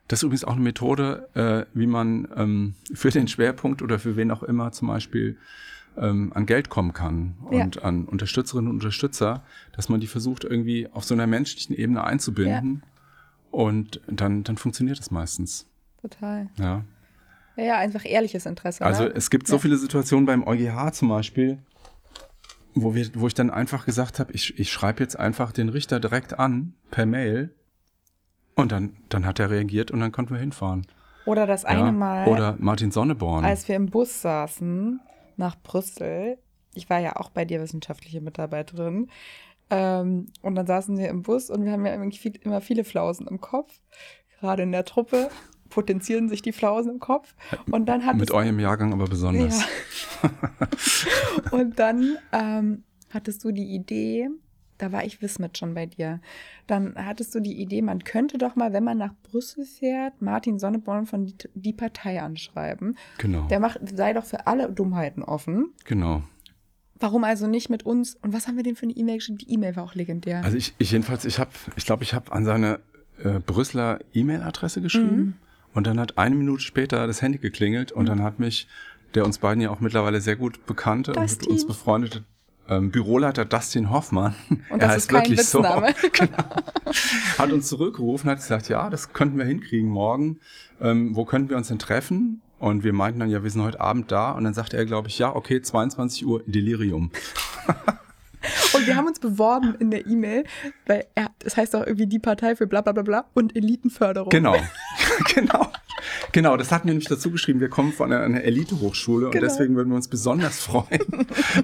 Das ist übrigens auch eine Methode, äh, wie man ähm, für den Schwerpunkt oder für wen auch immer zum Beispiel ähm, an Geld kommen kann Ja. und an Unterstützerinnen und Unterstützer, dass man die versucht irgendwie auf so einer menschlichen Ebene einzubinden und dann, dann funktioniert das meistens. Total. Ja. Ja, ja, einfach ehrliches Interesse. Also ne? es gibt so Ja. viele Situationen beim EuGH zum Beispiel, wo, wir, wo ich dann einfach gesagt habe, ich, ich schreibe jetzt einfach den Richter direkt an per Mail und dann, dann hat er reagiert und dann konnten wir hinfahren. Oder das eine ja. Mal, Oder Martin Sonneborn. als wir im Bus saßen nach Brüssel. Ich war ja auch bei dir wissenschaftliche Mitarbeiterin. Ähm, und dann saßen wir im Bus und wir haben ja immer viele Flausen im Kopf. Gerade in der Truppe potenzieren sich die Flausen im Kopf. Und dann hat Mit es, eurem Jahrgang aber besonders. Ja. Und dann ähm, hattest du die Idee, da war ich Wismit schon bei dir. Dann hattest du die Idee, man könnte doch mal, wenn man nach Brüssel fährt, Martin Sonneborn von die, die Partei anschreiben. Genau. Der macht, sei doch für alle Dummheiten offen. Genau. Warum also nicht mit uns? Und was haben wir denn für eine E-Mail geschrieben? Die E-Mail war auch legendär. Also ich, ich jedenfalls, ich habe, ich glaube, ich habe an seine äh, Brüsseler E-Mail-Adresse geschrieben Mhm. Und dann hat eine Minute später das Handy geklingelt und dann hat mich der uns beiden ja auch mittlerweile sehr gut bekannte und Dustin. uns befreundete ähm, Büroleiter Dustin Hoffmann. Und das ist kein Witzname. genau. Hat uns zurückgerufen, hat gesagt, ja, das könnten wir hinkriegen morgen. Ähm, wo könnten wir uns denn treffen? Und wir meinten dann, ja, wir sind heute Abend da. Und dann sagte er, glaube ich, ja, okay, 22 Uhr Delirium. Und wir haben uns beworben in der E-Mail, weil er, das heißt auch irgendwie die Partei für bla bla bla bla und Elitenförderung. Genau, genau. Genau, das hatten wir nämlich dazu geschrieben. Wir kommen von einer, einer Elite-Hochschule und Genau. deswegen würden wir uns besonders freuen,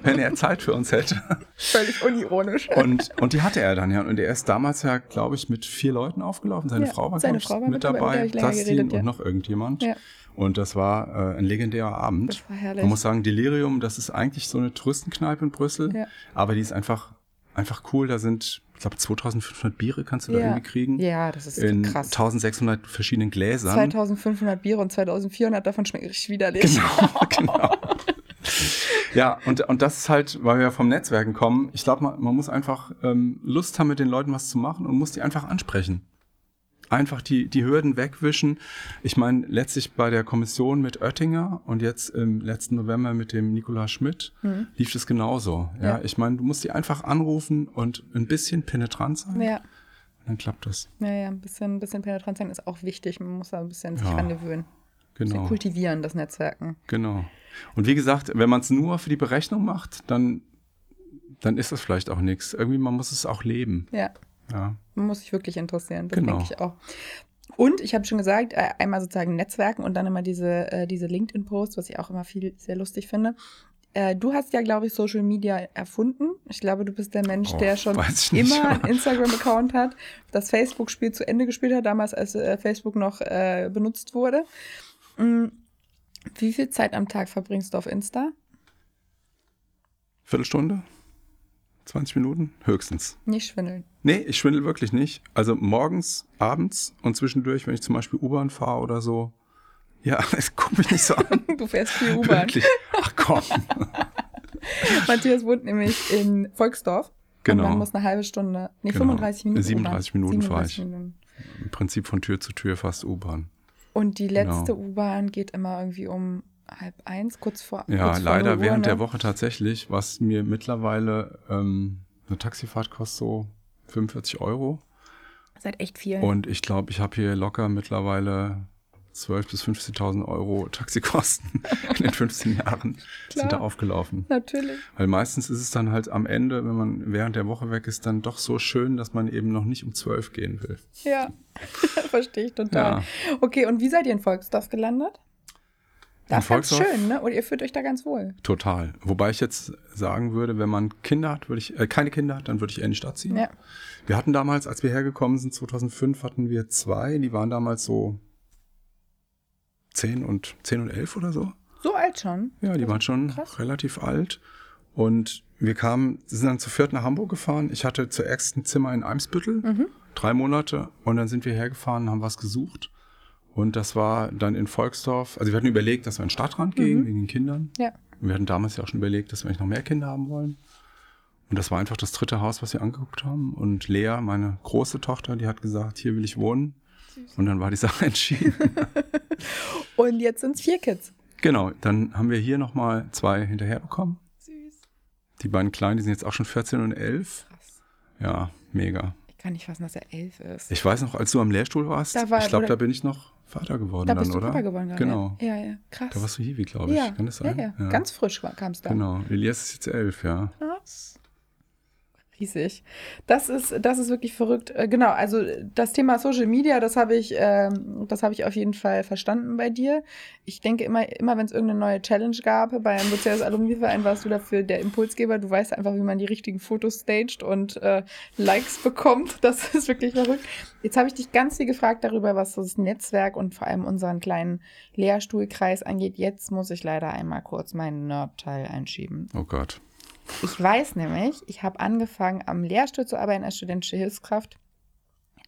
wenn er Zeit für uns hätte. Völlig unironisch. Und, und die hatte er dann ja. Und er ist damals ja, glaube ich, mit vier Leuten aufgelaufen. Seine Ja, Frau war, seine Frau war mit mit dabei, geredet, ja. und noch irgendjemand. Ja. Und das war äh, ein legendärer Abend. Das war herrlich. Man muss sagen, Delirium, das ist eigentlich so eine Touristenkneipe in Brüssel, Ja. aber die ist einfach, einfach cool. Da sind, ich glaube, 2500 Biere kannst du da Ja. irgendwie kriegen. Ja, das ist in krass. 1600 verschiedenen Gläsern. 2500 Biere und 2400 davon schmecken richtig widerlich. Genau, genau. Ja, und, und das ist halt, weil wir vom Netzwerken kommen, ich glaube, man, man muss einfach ähm, Lust haben, mit den Leuten was zu machen und muss die einfach ansprechen. Einfach die, die Hürden wegwischen. Ich meine, letztlich bei der Kommission mit Oettinger und jetzt im letzten November mit dem Nikolaus Schmidt Mhm. lief das genauso. Ja, Ja. ich meine, du musst die einfach anrufen und ein bisschen penetrant sein. Ja, Dann klappt das. ja, ja ein bisschen, ein bisschen penetrant sein ist auch wichtig. Man muss da ein bisschen sich Ja. dran gewöhnen. Ein bisschen Genau. kultivieren, das Netzwerken. Genau. Und wie gesagt, wenn man es nur für die Berechnung macht, dann, dann ist das vielleicht auch nichts. Irgendwie, man muss es auch leben. Ja, Ja. muss sich wirklich interessieren. Das Genau. denke ich auch. Und ich habe schon gesagt, äh, einmal sozusagen Netzwerken und dann immer diese, äh, diese LinkedIn-Posts, was ich auch immer viel sehr lustig finde. Äh, Du hast ja, glaube ich, Social Media erfunden. Ich glaube, du bist der Mensch, Oh, der schon ich nicht. immer einen Instagram-Account hat, das Facebook-Spiel zu Ende gespielt hat, damals als äh, Facebook noch benutzt wurde. Mm, Wie viel Zeit am Tag verbringst du auf Insta? Viertelstunde? 20 Minuten? Höchstens. Nicht schwindeln. Nee, ich schwindel wirklich nicht. Also morgens, abends und zwischendurch, wenn ich zum Beispiel U-Bahn fahre oder so. Ja, guck mich nicht so an. Du fährst viel U-Bahn. Ach komm. Matthias wohnt nämlich in Volksdorf. Genau. Und man muss eine halbe Stunde, nee, Genau. 35 Minuten. 37 U-Bahn. Minuten fahre ich. 37 Minuten. Im Prinzip von Tür zu Tür fast U-Bahn. Und die letzte Genau. U-Bahn geht immer irgendwie um halb eins, kurz vor. Ja, kurz vor leider 0 Uhr, während ne? der Woche tatsächlich, was mir mittlerweile ähm, eine Taxifahrt kostet so 45 Euro. Seit echt viel. Und ich glaube, ich habe hier locker mittlerweile 12.000 bis 15.000 Euro Taxikosten in den 15 Jahren Klar. sind da aufgelaufen. Natürlich. Weil meistens ist es dann halt am Ende, wenn man während der Woche weg ist, dann doch so schön, dass man eben noch nicht um 12 gehen will. Ja, verstehe ich total. Ja. Okay, und wie seid ihr in Volksdorf gelandet? Das ist ganz schön, ne? Und ihr fühlt euch da ganz wohl. Total. Wobei ich jetzt sagen würde, wenn man Kinder hat, würde ich, äh, keine Kinder hat, dann würde ich eher in die Stadt ziehen. Ja. Wir hatten damals, als wir hergekommen sind, 2005, hatten wir zwei, die waren damals so 10 und, 10 und 11 oder so. So alt schon. Ja, die waren schon krass. relativ alt. Und wir kamen, sind dann zu viert nach Hamburg gefahren. Ich hatte zuerst ein Zimmer in Eimsbüttel, Mhm. drei Monate. Und dann sind wir hergefahren, haben was gesucht. Und das war dann in Volksdorf. Also wir hatten überlegt, dass wir in den Stadtrand gehen, Mhm. wegen den Kindern. Ja. Und wir hatten damals ja auch schon überlegt, dass wir eigentlich noch mehr Kinder haben wollen. Und das war einfach das dritte Haus, was wir angeguckt haben. Und Lea, meine große Tochter, die hat gesagt, hier will ich wohnen. Und dann war die Sache entschieden. Und jetzt sind es vier Kids. genau, dann haben wir hier nochmal zwei hinterher bekommen. Süß. Die beiden Kleinen, die sind jetzt auch schon 14 und 11. Krass. Ja, mega. Ich kann nicht fassen, dass er elf ist. Ich weiß noch, als du am Lehrstuhl warst, Da war- ich glaube, da bin ich noch Vater geworden da dann, bist du oder? Papa geworden, gerade, Genau. Ja, ja, krass. Da warst du Hiwi, glaube ich. ja, Kann das ja, sein? ja, ganz frisch kam es da. Genau. Elias ist jetzt elf, ja. Krass. Riesig. Das ist, das ist wirklich verrückt. Äh, Genau, also das Thema Social Media, das habe ich, ähm, das habe ich auf jeden Fall verstanden bei dir. Ich denke immer, immer wenn es irgendeine neue Challenge gab, beim Soziales Alumni-Verein warst du dafür der Impulsgeber. Du weißt einfach, wie man die richtigen Fotos staged und äh, Likes bekommt. Das ist wirklich verrückt. Jetzt habe ich dich ganz viel gefragt darüber, was das Netzwerk und vor allem unseren kleinen Lehrstuhlkreis angeht. Jetzt muss ich leider einmal kurz meinen Nerd-Teil einschieben. Oh Gott. Ich weiß nämlich, ich habe angefangen am Lehrstuhl zu arbeiten als studentische Hilfskraft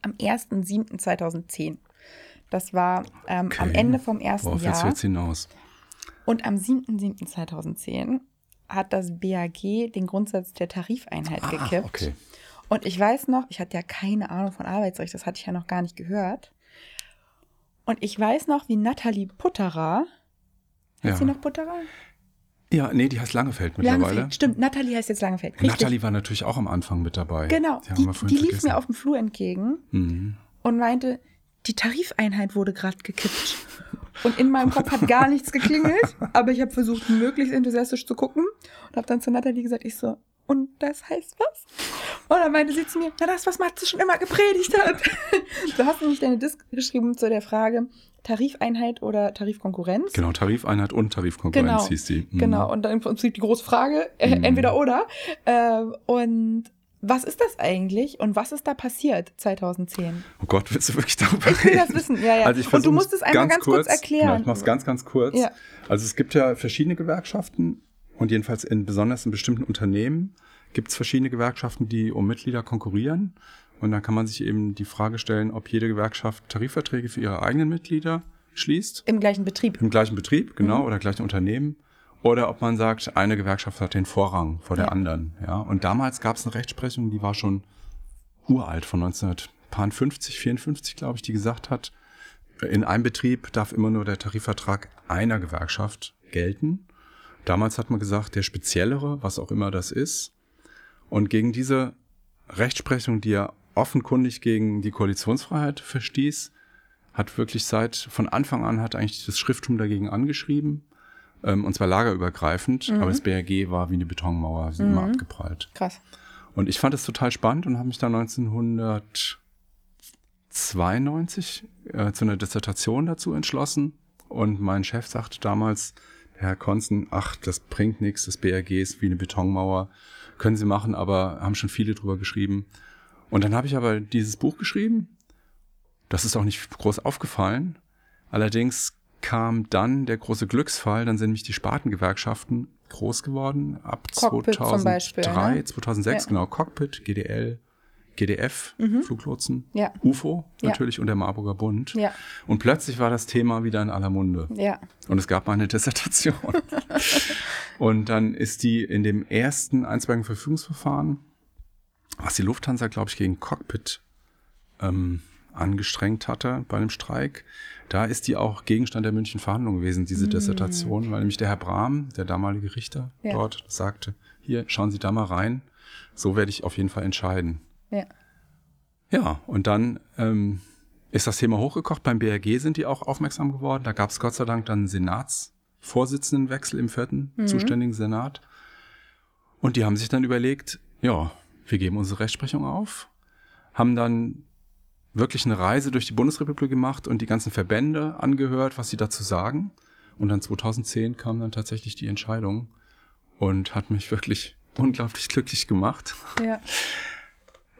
am 1.7.2010. Das war ähm, am Okay. Ende vom ersten Worauf Jahr. jetzt hinaus? Und am 7.7.2010 hat das BAG den Grundsatz der Tarifeinheit gekippt. Ah, okay. Und ich weiß noch, ich hatte ja keine Ahnung von Arbeitsrecht, das hatte ich ja noch gar nicht gehört. Und ich weiß noch, wie Nathalie Putterer, heißt Ja. sie noch Putterer? Ja, nee, die heißt Langefeld mittlerweile. Langefeld, stimmt, Nathalie heißt jetzt Langefeld. Richtig. Nathalie war natürlich auch am Anfang mit dabei. Genau, Die, die, die lief mir auf dem Flur entgegen Mhm. und meinte, die Tarifeinheit wurde gerade gekippt. Und in meinem Kopf hat gar nichts geklingelt, aber ich habe versucht, möglichst enthusiastisch zu gucken und habe dann zu Nathalie gesagt, ich so, und das heißt was? Und dann meinte sie zu mir, na das, was Matze schon immer gepredigt hat. Du hast nämlich deine Disk geschrieben zu der Frage, Tarifeinheit oder Tarifkonkurrenz. Genau, Tarifeinheit und Tarifkonkurrenz Genau, hieß die. Mhm. Genau, und dann im Prinzip die große Frage, äh, Mhm. entweder oder. Ähm, und was ist das eigentlich und was ist da passiert 2010? Oh Gott, willst du wirklich darüber Ich will reden? das wissen, ja, ja. Also ich und du musst es einmal ganz kurz, erklären. Genau, ich mach's ganz, ganz kurz. Ja. Also es gibt ja verschiedene Gewerkschaften und jedenfalls in besonders in bestimmten Unternehmen gibt es verschiedene Gewerkschaften, die um Mitglieder konkurrieren. Und dann kann man sich eben die Frage stellen, ob jede Gewerkschaft Tarifverträge für ihre eigenen Mitglieder schließt. Im gleichen Betrieb. Im gleichen Betrieb, Mhm. genau, oder gleichen Unternehmen. Oder ob man sagt, eine Gewerkschaft hat den Vorrang vor der Ja. anderen. Ja. Und damals gab es eine Rechtsprechung, die war schon uralt, von 1950, 54, glaube ich, die gesagt hat, in einem Betrieb darf immer nur der Tarifvertrag einer Gewerkschaft gelten. Damals hat man gesagt, der speziellere, was auch immer das ist. Und gegen diese Rechtsprechung, die ja offenkundig gegen die Koalitionsfreiheit verstieß, hat wirklich seit von Anfang an hat eigentlich das Schrifttum dagegen angeschrieben. Ähm, und zwar lagerübergreifend, aber das BRG war wie eine Betonmauer, sie immer abgeprallt. Krass. Und ich fand es total spannend und habe mich dann 1992 äh, zu einer Dissertation dazu entschlossen. Und mein Chef sagte damals, Herr Konzen, ach, das bringt nichts, das BRG ist wie eine Betonmauer, können Sie machen, aber haben schon viele drüber geschrieben. Und dann habe ich aber dieses Buch geschrieben. Das ist auch nicht groß aufgefallen. Allerdings kam dann der große Glücksfall, dann sind nämlich die Spartengewerkschaften groß geworden, ab Cockpit zum 2003, Beispiel, ne? 2006, Ja. genau, Cockpit, GDL, GDF, Fluglotsen, Ja. UFO Ja. natürlich und der Marburger Bund. Ja. Und plötzlich war das Thema wieder in aller Munde. Ja. Und es gab mal eine Dissertation. und dann ist die in dem ersten einstweiligen Verfügungsverfahren, was die Lufthansa, glaube ich, gegen Cockpit ähm, angestrengt hatte bei einem Streik, da ist die auch Gegenstand der München Verhandlungen gewesen, diese Dissertation, weil nämlich der Herr Brahm, der damalige Richter Ja. dort, sagte, hier, schauen Sie da mal rein, so werde ich auf jeden Fall entscheiden. Ja. Ja, und dann ähm, ist das Thema hochgekocht. Beim BRG sind die auch aufmerksam geworden. Da gab es Gott sei Dank dann einen Senatsvorsitzendenwechsel im vierten zuständigen Senat. Und die haben sich dann überlegt, ja, wir geben unsere Rechtsprechung auf, haben dann wirklich eine Reise durch die Bundesrepublik gemacht und die ganzen Verbände angehört, was sie dazu sagen. Und dann 2010 kam dann tatsächlich die Entscheidung und hat mich wirklich unglaublich glücklich gemacht Ja.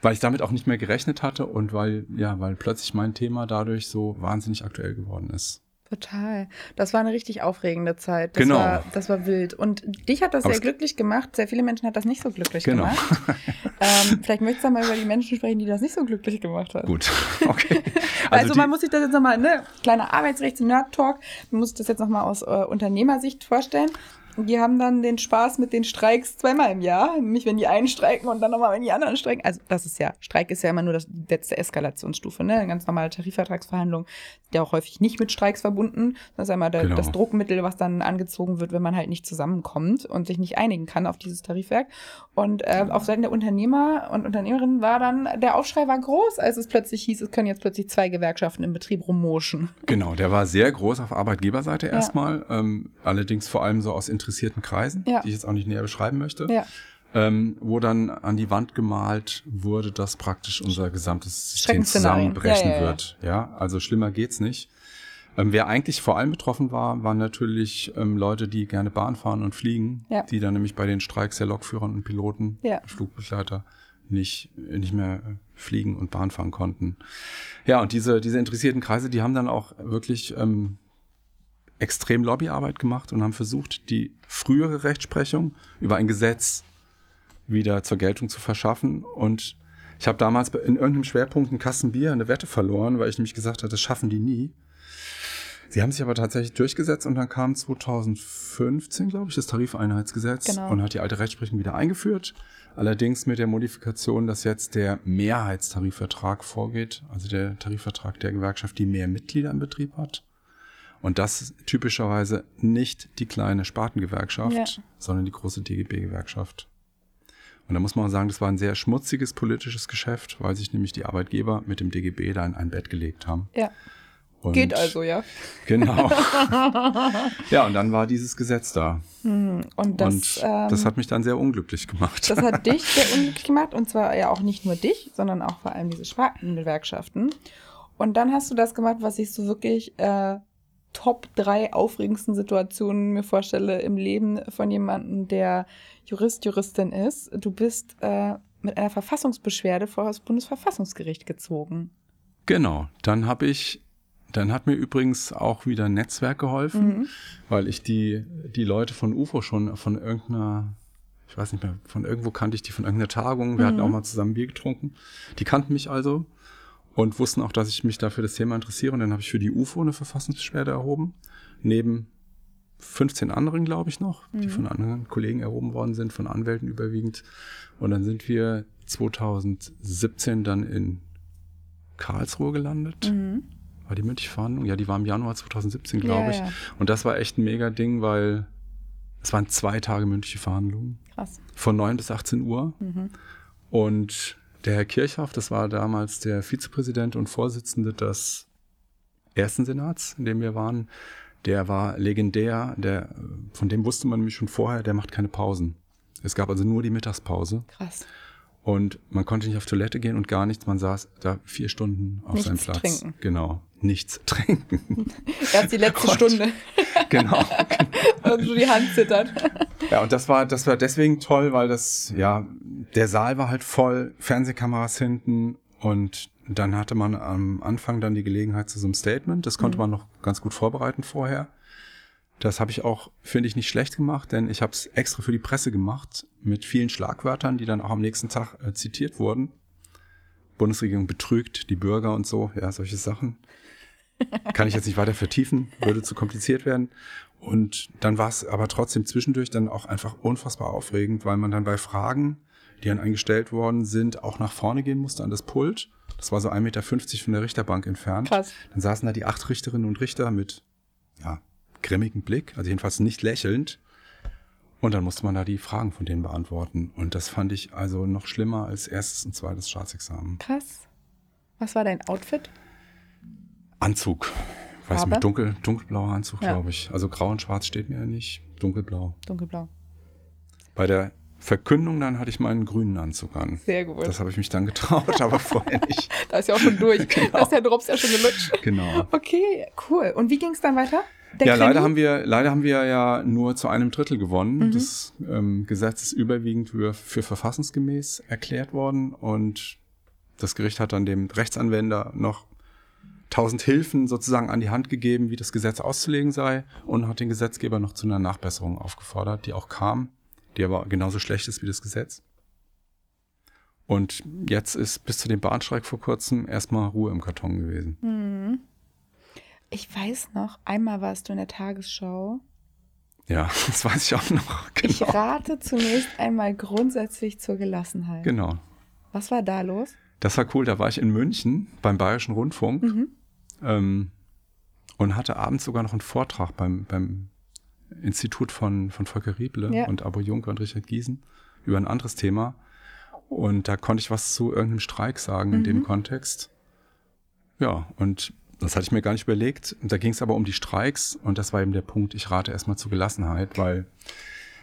weil ich damit auch nicht mehr gerechnet hatte und weil, ja, weil plötzlich mein Thema dadurch so wahnsinnig aktuell geworden ist. Total. Das war eine richtig aufregende Zeit. Das Genau. War, das war wild. Und dich hat das Aber sehr glücklich gemacht. Sehr viele Menschen hat das nicht so glücklich Genau. gemacht. ähm, vielleicht möchtest du mal über die Menschen sprechen, die das nicht so glücklich gemacht haben. Gut, okay. Also, die- man muss sich das jetzt nochmal, ne, kleiner Arbeitsrechts-Nerd-Talk, man muss sich das jetzt nochmal aus äh, Unternehmersicht vorstellen. Die haben dann den Spaß mit den Streiks zweimal im Jahr. Nicht, wenn die einen streiken und dann nochmal, wenn die anderen streiken. Also das ist ja, Streik ist ja immer nur das, die letzte Eskalationsstufe, ne? Eine ganz normale Tarifvertragsverhandlung, der auch häufig nicht mit Streiks verbunden. Das ist ja immer der, Genau. das Druckmittel, was dann angezogen wird, wenn man halt nicht zusammenkommt und sich nicht einigen kann auf dieses Tarifwerk. Und äh, auf Seiten der Unternehmer und Unternehmerinnen war dann, der Aufschrei war groß, als es plötzlich hieß, es können jetzt plötzlich zwei Gewerkschaften im Betrieb rummoschen. Genau, der war sehr groß auf Arbeitgeberseite erstmal, ähm, allerdings vor allem so aus interessierten Kreisen, Ja. die ich jetzt auch nicht näher beschreiben möchte, Ja. ähm, wo dann an die Wand gemalt wurde, dass praktisch unser gesamtes System zusammenbrechen Ja, wird. Ja, also schlimmer geht's nicht. Ähm, wer eigentlich vor allem betroffen war, waren natürlich ähm, Leute, die gerne Bahn fahren und fliegen, die dann nämlich bei den Streiks der Lokführern und Piloten. Flugbegleiter nicht, nicht mehr äh, fliegen und Bahn fahren konnten. Ja, und diese, diese interessierten Kreise, die haben dann auch wirklich ähm, extrem Lobbyarbeit gemacht und haben versucht, die frühere Rechtsprechung über ein Gesetz wieder zur Geltung zu verschaffen. Und ich habe damals in irgendeinem Schwerpunkt einen Kasten Bier eine Wette verloren, weil ich nämlich gesagt habe, das schaffen die nie. Sie haben sich aber tatsächlich durchgesetzt und dann kam 2015, glaube ich, das Tarifeinheitsgesetz Genau. und hat die alte Rechtsprechung wieder eingeführt. Allerdings mit der Modifikation, dass jetzt der Mehrheitstarifvertrag vorgeht, also der Tarifvertrag der Gewerkschaft, die mehr Mitglieder im Betrieb hat. Und das ist typischerweise nicht die kleine Spartengewerkschaft, Ja. sondern die große DGB-Gewerkschaft. Und da muss man sagen, das war ein sehr schmutziges politisches Geschäft, weil sich nämlich die Arbeitgeber mit dem DGB da in ein Bett gelegt haben. Ja. Und Geht also, ja. Genau. ja, und dann war dieses Gesetz da. Und das, und ähm, das hat mich dann sehr unglücklich gemacht. Das hat dich sehr unglücklich gemacht und zwar ja auch nicht nur dich, sondern auch vor allem diese Spartengewerkschaften. Und dann hast du das gemacht, was ich so wirklich äh, Top 3 aufregendsten Situationen mir vorstelle im Leben von jemandem, der Jurist, Juristin ist. Du bist äh, mit einer Verfassungsbeschwerde vor das Bundesverfassungsgericht gezogen. Genau, dann habe ich, dann hat mir übrigens auch wieder ein Netzwerk geholfen, Mhm. weil ich die, die Leute von UFO schon von irgendeiner, ich weiß nicht mehr, von irgendwo kannte ich die von irgendeiner Tagung, wir hatten Mhm. auch mal zusammen Bier getrunken. Die kannten mich also und wussten auch, dass ich mich dafür das Thema interessiere. Und dann habe ich für die UFO eine Verfassungsbeschwerde erhoben, neben 15 anderen, glaube ich, noch, die Mhm. von anderen Kollegen erhoben worden sind, von Anwälten überwiegend. Und dann sind wir 2017 dann in Karlsruhe gelandet. Mhm. War die mündliche Verhandlung? Ja, die war im Januar 2017, glaube Ja, ich. ja. Und das war echt ein mega Ding, weil es waren zwei Tage mündliche Verhandlungen. Krass. Von 9 bis 18 Uhr. Mhm. Und der Herr Kirchhoff, das war damals der Vizepräsident und Vorsitzende des ersten Senats, in dem wir waren, der war legendär. Der, von dem wusste man nämlich schon vorher, der macht keine Pausen. Es gab also nur die Mittagspause. Krass. Und man konnte nicht auf Toilette gehen und gar nichts. Man saß da vier Stunden auf Nichts seinem Platz. trinken. Genau. Nichts trinken. Erst die letzte Gott. Stunde, genau. also die Hand zittert. Ja, und das war, das war deswegen toll, weil das, ja, der Saal war halt voll, Fernsehkameras hinten und dann hatte man am Anfang dann die Gelegenheit zu so einem Statement. Das konnte man noch ganz gut vorbereiten vorher. Das habe ich auch, finde ich, nicht schlecht gemacht, denn ich habe es extra für die Presse gemacht mit vielen Schlagwörtern, die dann auch am nächsten Tag äh, zitiert wurden. Bundesregierung betrügt die Bürger und so, ja, solche Sachen. Kann ich jetzt nicht weiter vertiefen, würde zu kompliziert werden. Und dann war es aber trotzdem zwischendurch dann auch einfach unfassbar aufregend, weil man dann bei Fragen, die an einen gestellt worden sind, auch nach vorne gehen musste an das Pult. Das war so 1,50 Meter von der Richterbank entfernt. Krass. Dann saßen da die acht Richterinnen und Richter mit, ja, grimmigem Blick, also jedenfalls nicht lächelnd. Und dann musste man da die Fragen von denen beantworten. Und das fand ich also noch schlimmer als erstes und zweites Staatsexamen. Krass. Was war dein Outfit? Anzug. Weiß Farbe? nicht, dunkel, dunkelblauer Anzug, Ja. glaube ich. Also grau und schwarz steht mir ja nicht. Dunkelblau. Dunkelblau. Bei der Verkündung dann hatte ich meinen grünen Anzug an. Sehr gut. Das habe ich mich dann getraut, aber vorher nicht. da ist ja auch schon durch. Genau. Da ist der Drops ja schon gelutscht. Genau. Okay, cool. Und wie ging es dann weiter? Der ja, Krimi? leider haben wir, leider haben wir ja nur zu einem Drittel gewonnen. Mhm. Das ähm, Gesetz ist überwiegend für, für verfassungsgemäß erklärt worden und das Gericht hat dann dem Rechtsanwender noch tausend Hilfen sozusagen an die Hand gegeben, wie das Gesetz auszulegen sei und hat den Gesetzgeber noch zu einer Nachbesserung aufgefordert, die auch kam, die aber genauso schlecht ist wie das Gesetz. Und jetzt ist bis zu dem Bahnstreik vor kurzem erstmal Ruhe im Karton gewesen. Hm. Ich weiß noch, einmal warst du in der Tagesschau. Ja, das weiß ich auch noch. Ich Genau. rate zunächst einmal grundsätzlich zur Gelassenheit. Genau. Was war da los? Das war cool, da war ich in München beim Bayerischen Rundfunk Mhm. Ähm, und hatte abends sogar noch einen Vortrag beim, beim Institut von, von Volker Rieble Ja. und Abo Juncker und Richard Giesen über ein anderes Thema. Und da konnte ich was zu irgendeinem Streik sagen in Mhm. dem Kontext. Ja, und das hatte ich mir gar nicht überlegt. Da ging es aber um die Streiks und das war eben der Punkt, ich rate erstmal zur Gelassenheit, weil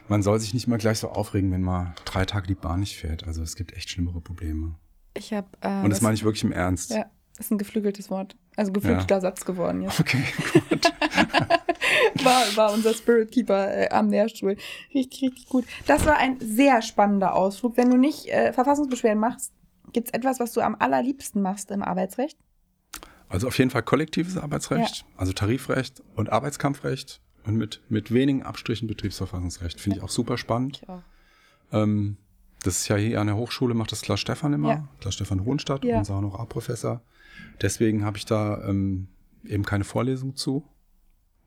man soll sich nicht mal gleich so aufregen, wenn mal drei Tage die Bahn nicht fährt. Also es gibt echt schlimmere Probleme. Ich habe. Äh, Und das meine ich wirklich im Ernst. Ja, ist ein geflügeltes Wort. Also geflügelter Satz geworden jetzt. Okay, gut. War, war unser Spirit Keeper äh, am Lehrstuhl. Richtig, richtig gut. Das war ein sehr spannender Ausflug. Wenn du nicht äh, Verfassungsbeschwerden machst, gibt es etwas, was du am allerliebsten machst im Arbeitsrecht? Also auf jeden Fall kollektives Arbeitsrecht, also Tarifrecht und Arbeitskampfrecht und mit, mit wenigen Abstrichen Betriebsverfassungsrecht. Finde ich auch super spannend. Ich auch. Ähm, das ist ja hier an der Hochschule, macht das Klaus Stefan immer. Ja. Klaus Stefan Hohenstadt, Ja. unser Honorarprofessor. Deswegen habe ich da ähm, eben keine Vorlesung zu.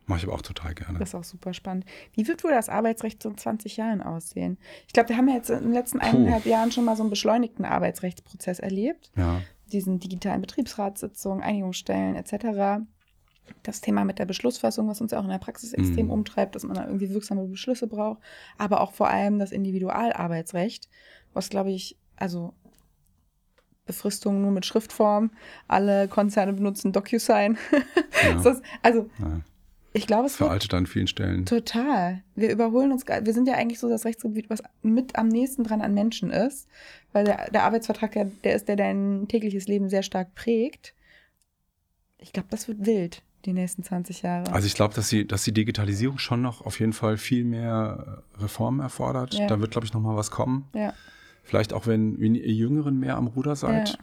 Mache ich aber auch total gerne. Das ist auch super spannend. Wie wird wohl das Arbeitsrecht so in 20 Jahren aussehen? Ich glaube, wir haben ja jetzt in den letzten Puh. eineinhalb Jahren schon mal so einen beschleunigten Arbeitsrechtsprozess erlebt. ja. Diesen digitalen Betriebsratssitzungen, Einigungsstellen etc. Das Thema mit der Beschlussfassung, was uns ja auch in der Praxis extrem Mhm. umtreibt, dass man da irgendwie wirksame Beschlüsse braucht. Aber auch vor allem das Individualarbeitsrecht, was, glaube ich, also Befristungen nur mit Schriftform. Alle Konzerne benutzen DocuSign. ja. Das, also, ja. ich glaube, es Veraltet an vielen Stellen. Total. Wir überholen uns, wir sind ja eigentlich so das Rechtsgebiet, was mit am nächsten dran an Menschen ist, weil der, der Arbeitsvertrag ja der ist, der dein tägliches Leben sehr stark prägt. Ich glaube, das wird wild, die nächsten 20 Jahre? Also ich glaube, dass, die, dass die Digitalisierung schon noch auf jeden Fall viel mehr Reformen erfordert. Ja. Da wird, glaube ich, noch mal was kommen. ja, Vielleicht auch, wenn, wenn ihr Jüngeren mehr am Ruder seid. Ja.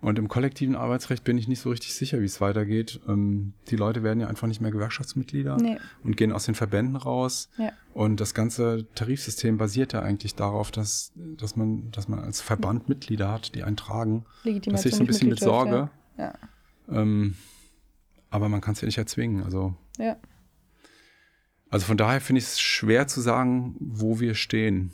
Und im kollektiven Arbeitsrecht bin ich nicht so richtig sicher, wie es weitergeht. Ähm, die Leute werden ja einfach nicht mehr Gewerkschaftsmitglieder Nee. und gehen aus den Verbänden raus. ja, Und das ganze Tarifsystem basiert ja eigentlich darauf, dass, dass, man, dass man als Verband Mitglieder hat, die einen tragen. Das sehe ich so ein bisschen mit Sorge. Ja. Ähm, aber man kann es ja nicht erzwingen. Also, Ja. ja. also von daher finde ich es schwer zu sagen, wo wir stehen.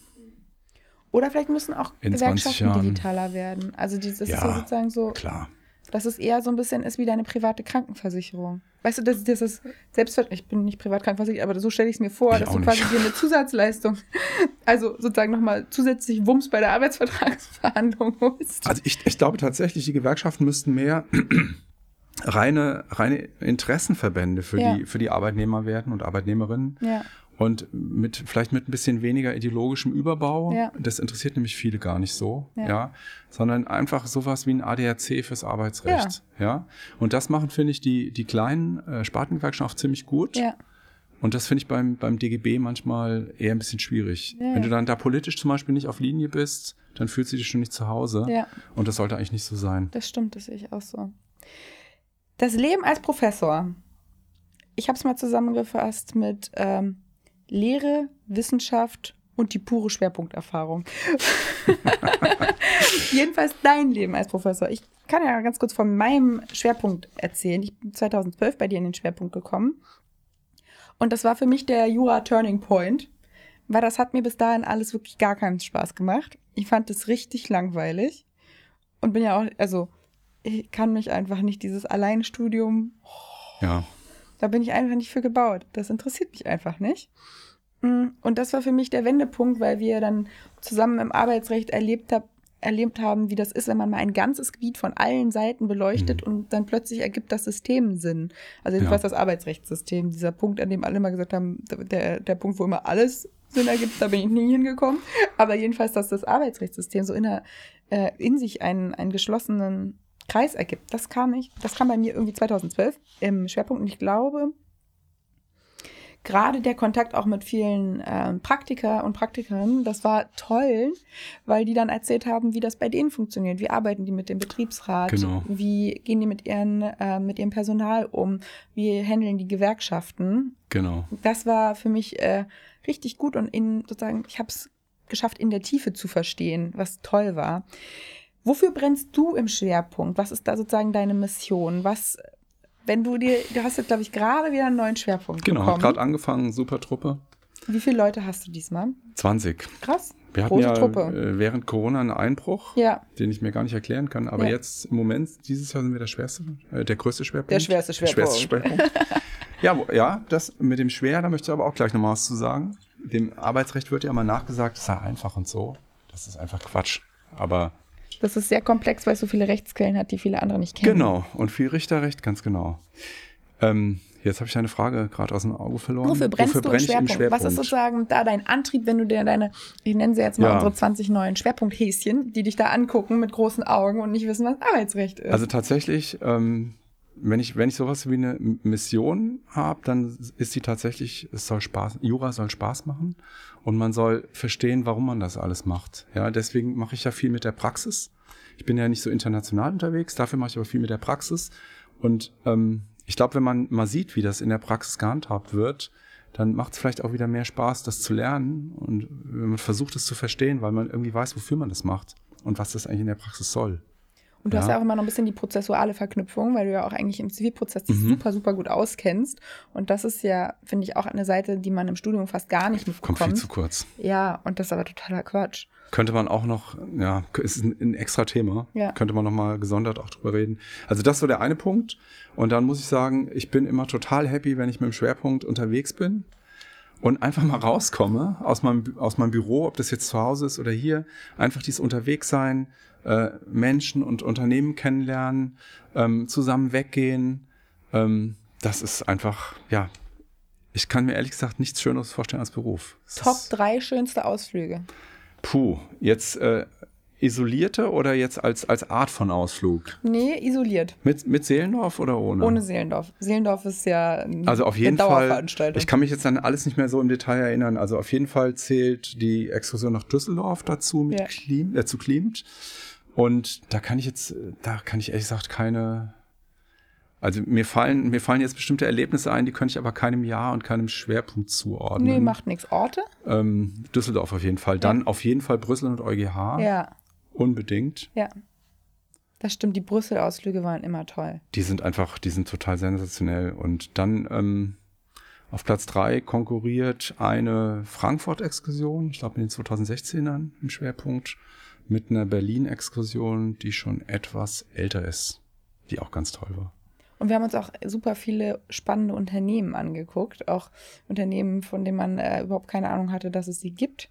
Oder vielleicht müssen auch In 20 Gewerkschaften digitaler werden. Also dieses ist Ja. sozusagen so, Klar. dass es eher so ein bisschen ist wie deine private Krankenversicherung. Weißt du, das, das ist selbstverständlich, ich bin nicht privat krankenversichert, aber so stelle ich es mir vor, Ich dass du nicht. quasi dir eine Zusatzleistung, also sozusagen nochmal zusätzlich Wumms bei der Arbeitsvertragsverhandlung holst. Also ich, ich glaube tatsächlich, die Gewerkschaften müssten mehr reine, reine Interessenverbände für, Ja. die, für die Arbeitnehmer werden und Arbeitnehmerinnen. ja, Und mit, vielleicht mit ein bisschen weniger ideologischem Überbau. Ja. Das interessiert nämlich viele gar nicht so. Ja. Ja. Sondern einfach sowas wie ein ADAC fürs Arbeitsrecht. Ja. Und das machen, finde ich, die, die kleinen äh, Spartengewerkschaften auch ziemlich gut. ja, Und das finde ich beim, beim DGB manchmal eher ein bisschen schwierig. Ja. Wenn du dann da politisch zum Beispiel nicht auf Linie bist, dann fühlst du dich schon nicht zu Hause. ja, Und das sollte eigentlich nicht so sein. das stimmt, das sehe ich auch so. Das Leben als Professor. Ich habe es mal zusammengefasst mit ähm, Lehre, Wissenschaft und die pure Schwerpunkterfahrung. Jedenfalls dein Leben als Professor. Ich kann ja ganz kurz von meinem Schwerpunkt erzählen. Ich bin 2012 bei dir in den Schwerpunkt gekommen. Und das war für mich der Jura Turning Point, weil das hat mir bis dahin alles wirklich gar keinen Spaß gemacht. Ich fand es richtig langweilig und bin ja auch, also ich kann mich einfach nicht dieses Alleinstudium Ja. Da bin ich einfach nicht für gebaut. Das interessiert mich einfach nicht. Mm, Und das war für mich der Wendepunkt, weil wir dann zusammen im Arbeitsrecht erlebt, hab, erlebt haben, wie das ist, wenn man mal ein ganzes Gebiet von allen Seiten beleuchtet und dann plötzlich ergibt das System Sinn. Also jedenfalls Ja. das Arbeitsrechtssystem, dieser Punkt, an dem alle immer gesagt haben, der, der Punkt, wo immer alles Sinn ergibt, da bin ich nie hingekommen. Aber jedenfalls, dass das Arbeitsrechtssystem so in, der, äh, in sich einen, einen geschlossenen Kreis ergibt. Das kam ich, das kam bei mir irgendwie 2012 im Schwerpunkt und ich glaube, gerade der Kontakt auch mit vielen ähm, Praktiker und Praktikerinnen, das war toll, weil die dann erzählt haben, wie das bei denen funktioniert, wie arbeiten die mit dem Betriebsrat, Genau. wie gehen die mit ihren äh, mit ihrem Personal um, wie handeln die Gewerkschaften. Genau. Das war für mich äh, richtig gut und in sozusagen, ich habe es geschafft, in der Tiefe zu verstehen, was toll war. Wofür brennst du im Schwerpunkt? Was ist da sozusagen deine Mission? Was, wenn du dir, du hast jetzt, glaube ich, gerade wieder einen neuen Schwerpunkt Genau, hat gerade angefangen, super Truppe. Wie viele Leute hast du diesmal? 20. Krass. Wir hatten Große ja Truppe. äh, während Corona einen Einbruch, Ja, den ich mir gar nicht erklären kann. Aber Ja. jetzt im Moment, dieses Jahr sind wir der schwerste, äh, der größte Schwerpunkt. Der schwerste Der schwerste Schwerpunkt. Schwerpunkt. ja, wo, ja, das mit dem Schwer, da möchte ich aber auch gleich nochmal was zu sagen. Dem Arbeitsrecht wird ja immer nachgesagt, es sei einfach und so. Das ist einfach Quatsch. Aber das ist sehr komplex, weil es so viele Rechtsquellen hat, die viele andere nicht kennen. genau, und viel Richterrecht, ganz genau. Ähm, jetzt habe ich eine Frage gerade aus dem Auge verloren. Wofür brennst du im brenne ich Schwerpunkt? Was ist sozusagen da dein Antrieb, wenn du dir deine, ich nenne sie jetzt mal Ja. unsere 20 neuen Schwerpunkthäschen, die dich da angucken mit großen Augen und nicht wissen, was Arbeitsrecht ist? Also tatsächlich, ähm, wenn ich, wenn ich sowas wie eine Mission habe, dann ist die tatsächlich, es soll Spaß, Jura soll Spaß machen und man soll verstehen, warum man das alles macht. Ja, deswegen mache ich ja viel mit der Praxis. Ich bin ja nicht so international unterwegs, dafür mache ich aber viel mit der Praxis. Und ähm, ich glaube, wenn man mal sieht, wie das in der Praxis gehandhabt wird, dann macht es vielleicht auch wieder mehr Spaß, das zu lernen und wenn man versucht, es zu verstehen, weil man irgendwie weiß, wofür man das macht und was das eigentlich in der Praxis soll. Und du hast Ja. ja auch immer noch ein bisschen die prozessuale Verknüpfung, weil du ja auch eigentlich im Zivilprozess dich Mhm. super, super gut auskennst. Und das ist ja, finde ich, auch eine Seite, die man im Studium fast gar nicht Kommt viel mitbekommt. zu kurz. Ja, und das ist aber totaler Quatsch. Könnte man auch noch, ja, ist ein, ein extra Thema. Ja. Könnte man noch mal gesondert auch drüber reden. Also das war der eine Punkt. Und dann muss ich sagen, ich bin immer total happy, wenn ich mit dem Schwerpunkt unterwegs bin und einfach mal rauskomme aus meinem, aus meinem Büro, ob das jetzt zu Hause ist oder hier. Einfach dieses Unterwegssein, äh, Menschen und Unternehmen kennenlernen, ähm, zusammen weggehen. Ähm, das ist einfach, ja, ich kann mir ehrlich gesagt nichts Schöneres vorstellen als Beruf. Es Top drei schönste Ausflüge. Puh, jetzt, äh, isolierte oder jetzt als, als Art von Ausflug? Nee, isoliert. Mit, mit Seelendorf oder ohne? Ohne Seelendorf. Seelendorf ist ja Also auf jeden eine Fall, Dauerveranstaltung. ich kann mich jetzt an alles nicht mehr so im Detail erinnern. Also auf jeden Fall zählt die Exkursion nach Düsseldorf dazu mit Ja. Klim, äh, zu Klimt. Und da kann ich jetzt, da kann ich ehrlich gesagt keine, also mir fallen, mir fallen jetzt bestimmte Erlebnisse ein, die könnte ich aber keinem Jahr und keinem Schwerpunkt zuordnen. nee, macht nichts. Orte? ähm, Düsseldorf auf jeden Fall. Dann auf jeden Fall Brüssel und EuGH. Ja, Unbedingt. ja. Das stimmt, die Brüssel-Ausflüge waren immer toll. Die sind einfach, die sind total sensationell. Und dann ähm, auf Platz drei konkurriert eine Frankfurt-Exkursion, ich glaube in den 2016ern im Schwerpunkt, mit einer Berlin-Exkursion, die schon etwas älter ist, die auch ganz toll war. Und wir haben uns auch super viele spannende Unternehmen angeguckt, auch Unternehmen, von denen man äh, überhaupt keine Ahnung hatte, dass es sie gibt.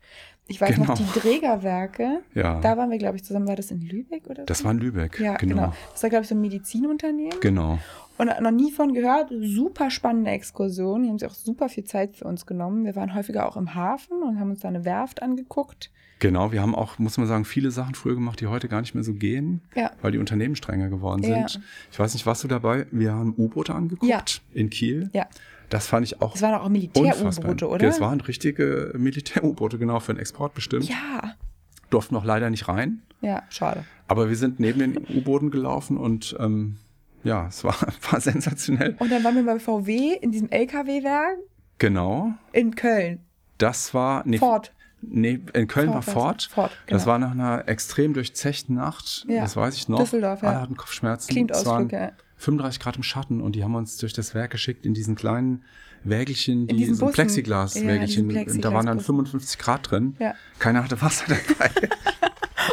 Ich weiß noch, Genau. die Trägerwerke, Ja, da waren wir, glaube ich, zusammen. War das in Lübeck oder so? das war in Lübeck. Ja, genau. genau. Das war, glaube ich, so ein Medizinunternehmen. Genau. Und noch nie von gehört. Super spannende Exkursion. Die haben sich auch super viel Zeit für uns genommen. Wir waren häufiger auch im Hafen und haben uns da eine Werft angeguckt. Genau, wir haben auch, muss man sagen, viele Sachen früher gemacht, die heute gar nicht mehr so gehen, Ja. weil die Unternehmen strenger geworden sind. Ich weiß nicht, warst du dabei? Wir haben U-Boote angeguckt Ja. in Kiel. Ja. Das fand ich auch Das waren auch. Militär-U-Boote, oder? Das waren richtige Militär-U-Boote, genau, für den Export bestimmt. ja. Durften noch leider nicht rein. Ja, schade. Aber wir sind neben den U-Booten gelaufen und ähm, ja, es war, war sensationell. Und dann waren wir bei VW in diesem LKW-Werk Genau. in Köln. Das war. Nee, Ford. Nee, in Köln war Ford, Ford. Ford, Das genau. war nach einer extrem durchzechten Nacht. Ja. Das weiß ich noch. Düsseldorf, ja. Alle hatten Kopfschmerzen. Es waren Klimt-Ausflüge. 35 Grad im Schatten und die haben uns durch das Werk geschickt in diesen kleinen Wägelchen, die diesen so. Plexiglas-Wägelchen. Ja, diesen da waren dann Plexiglasbussen. 55 Grad drin. Ja. Keiner hatte Wasser dabei.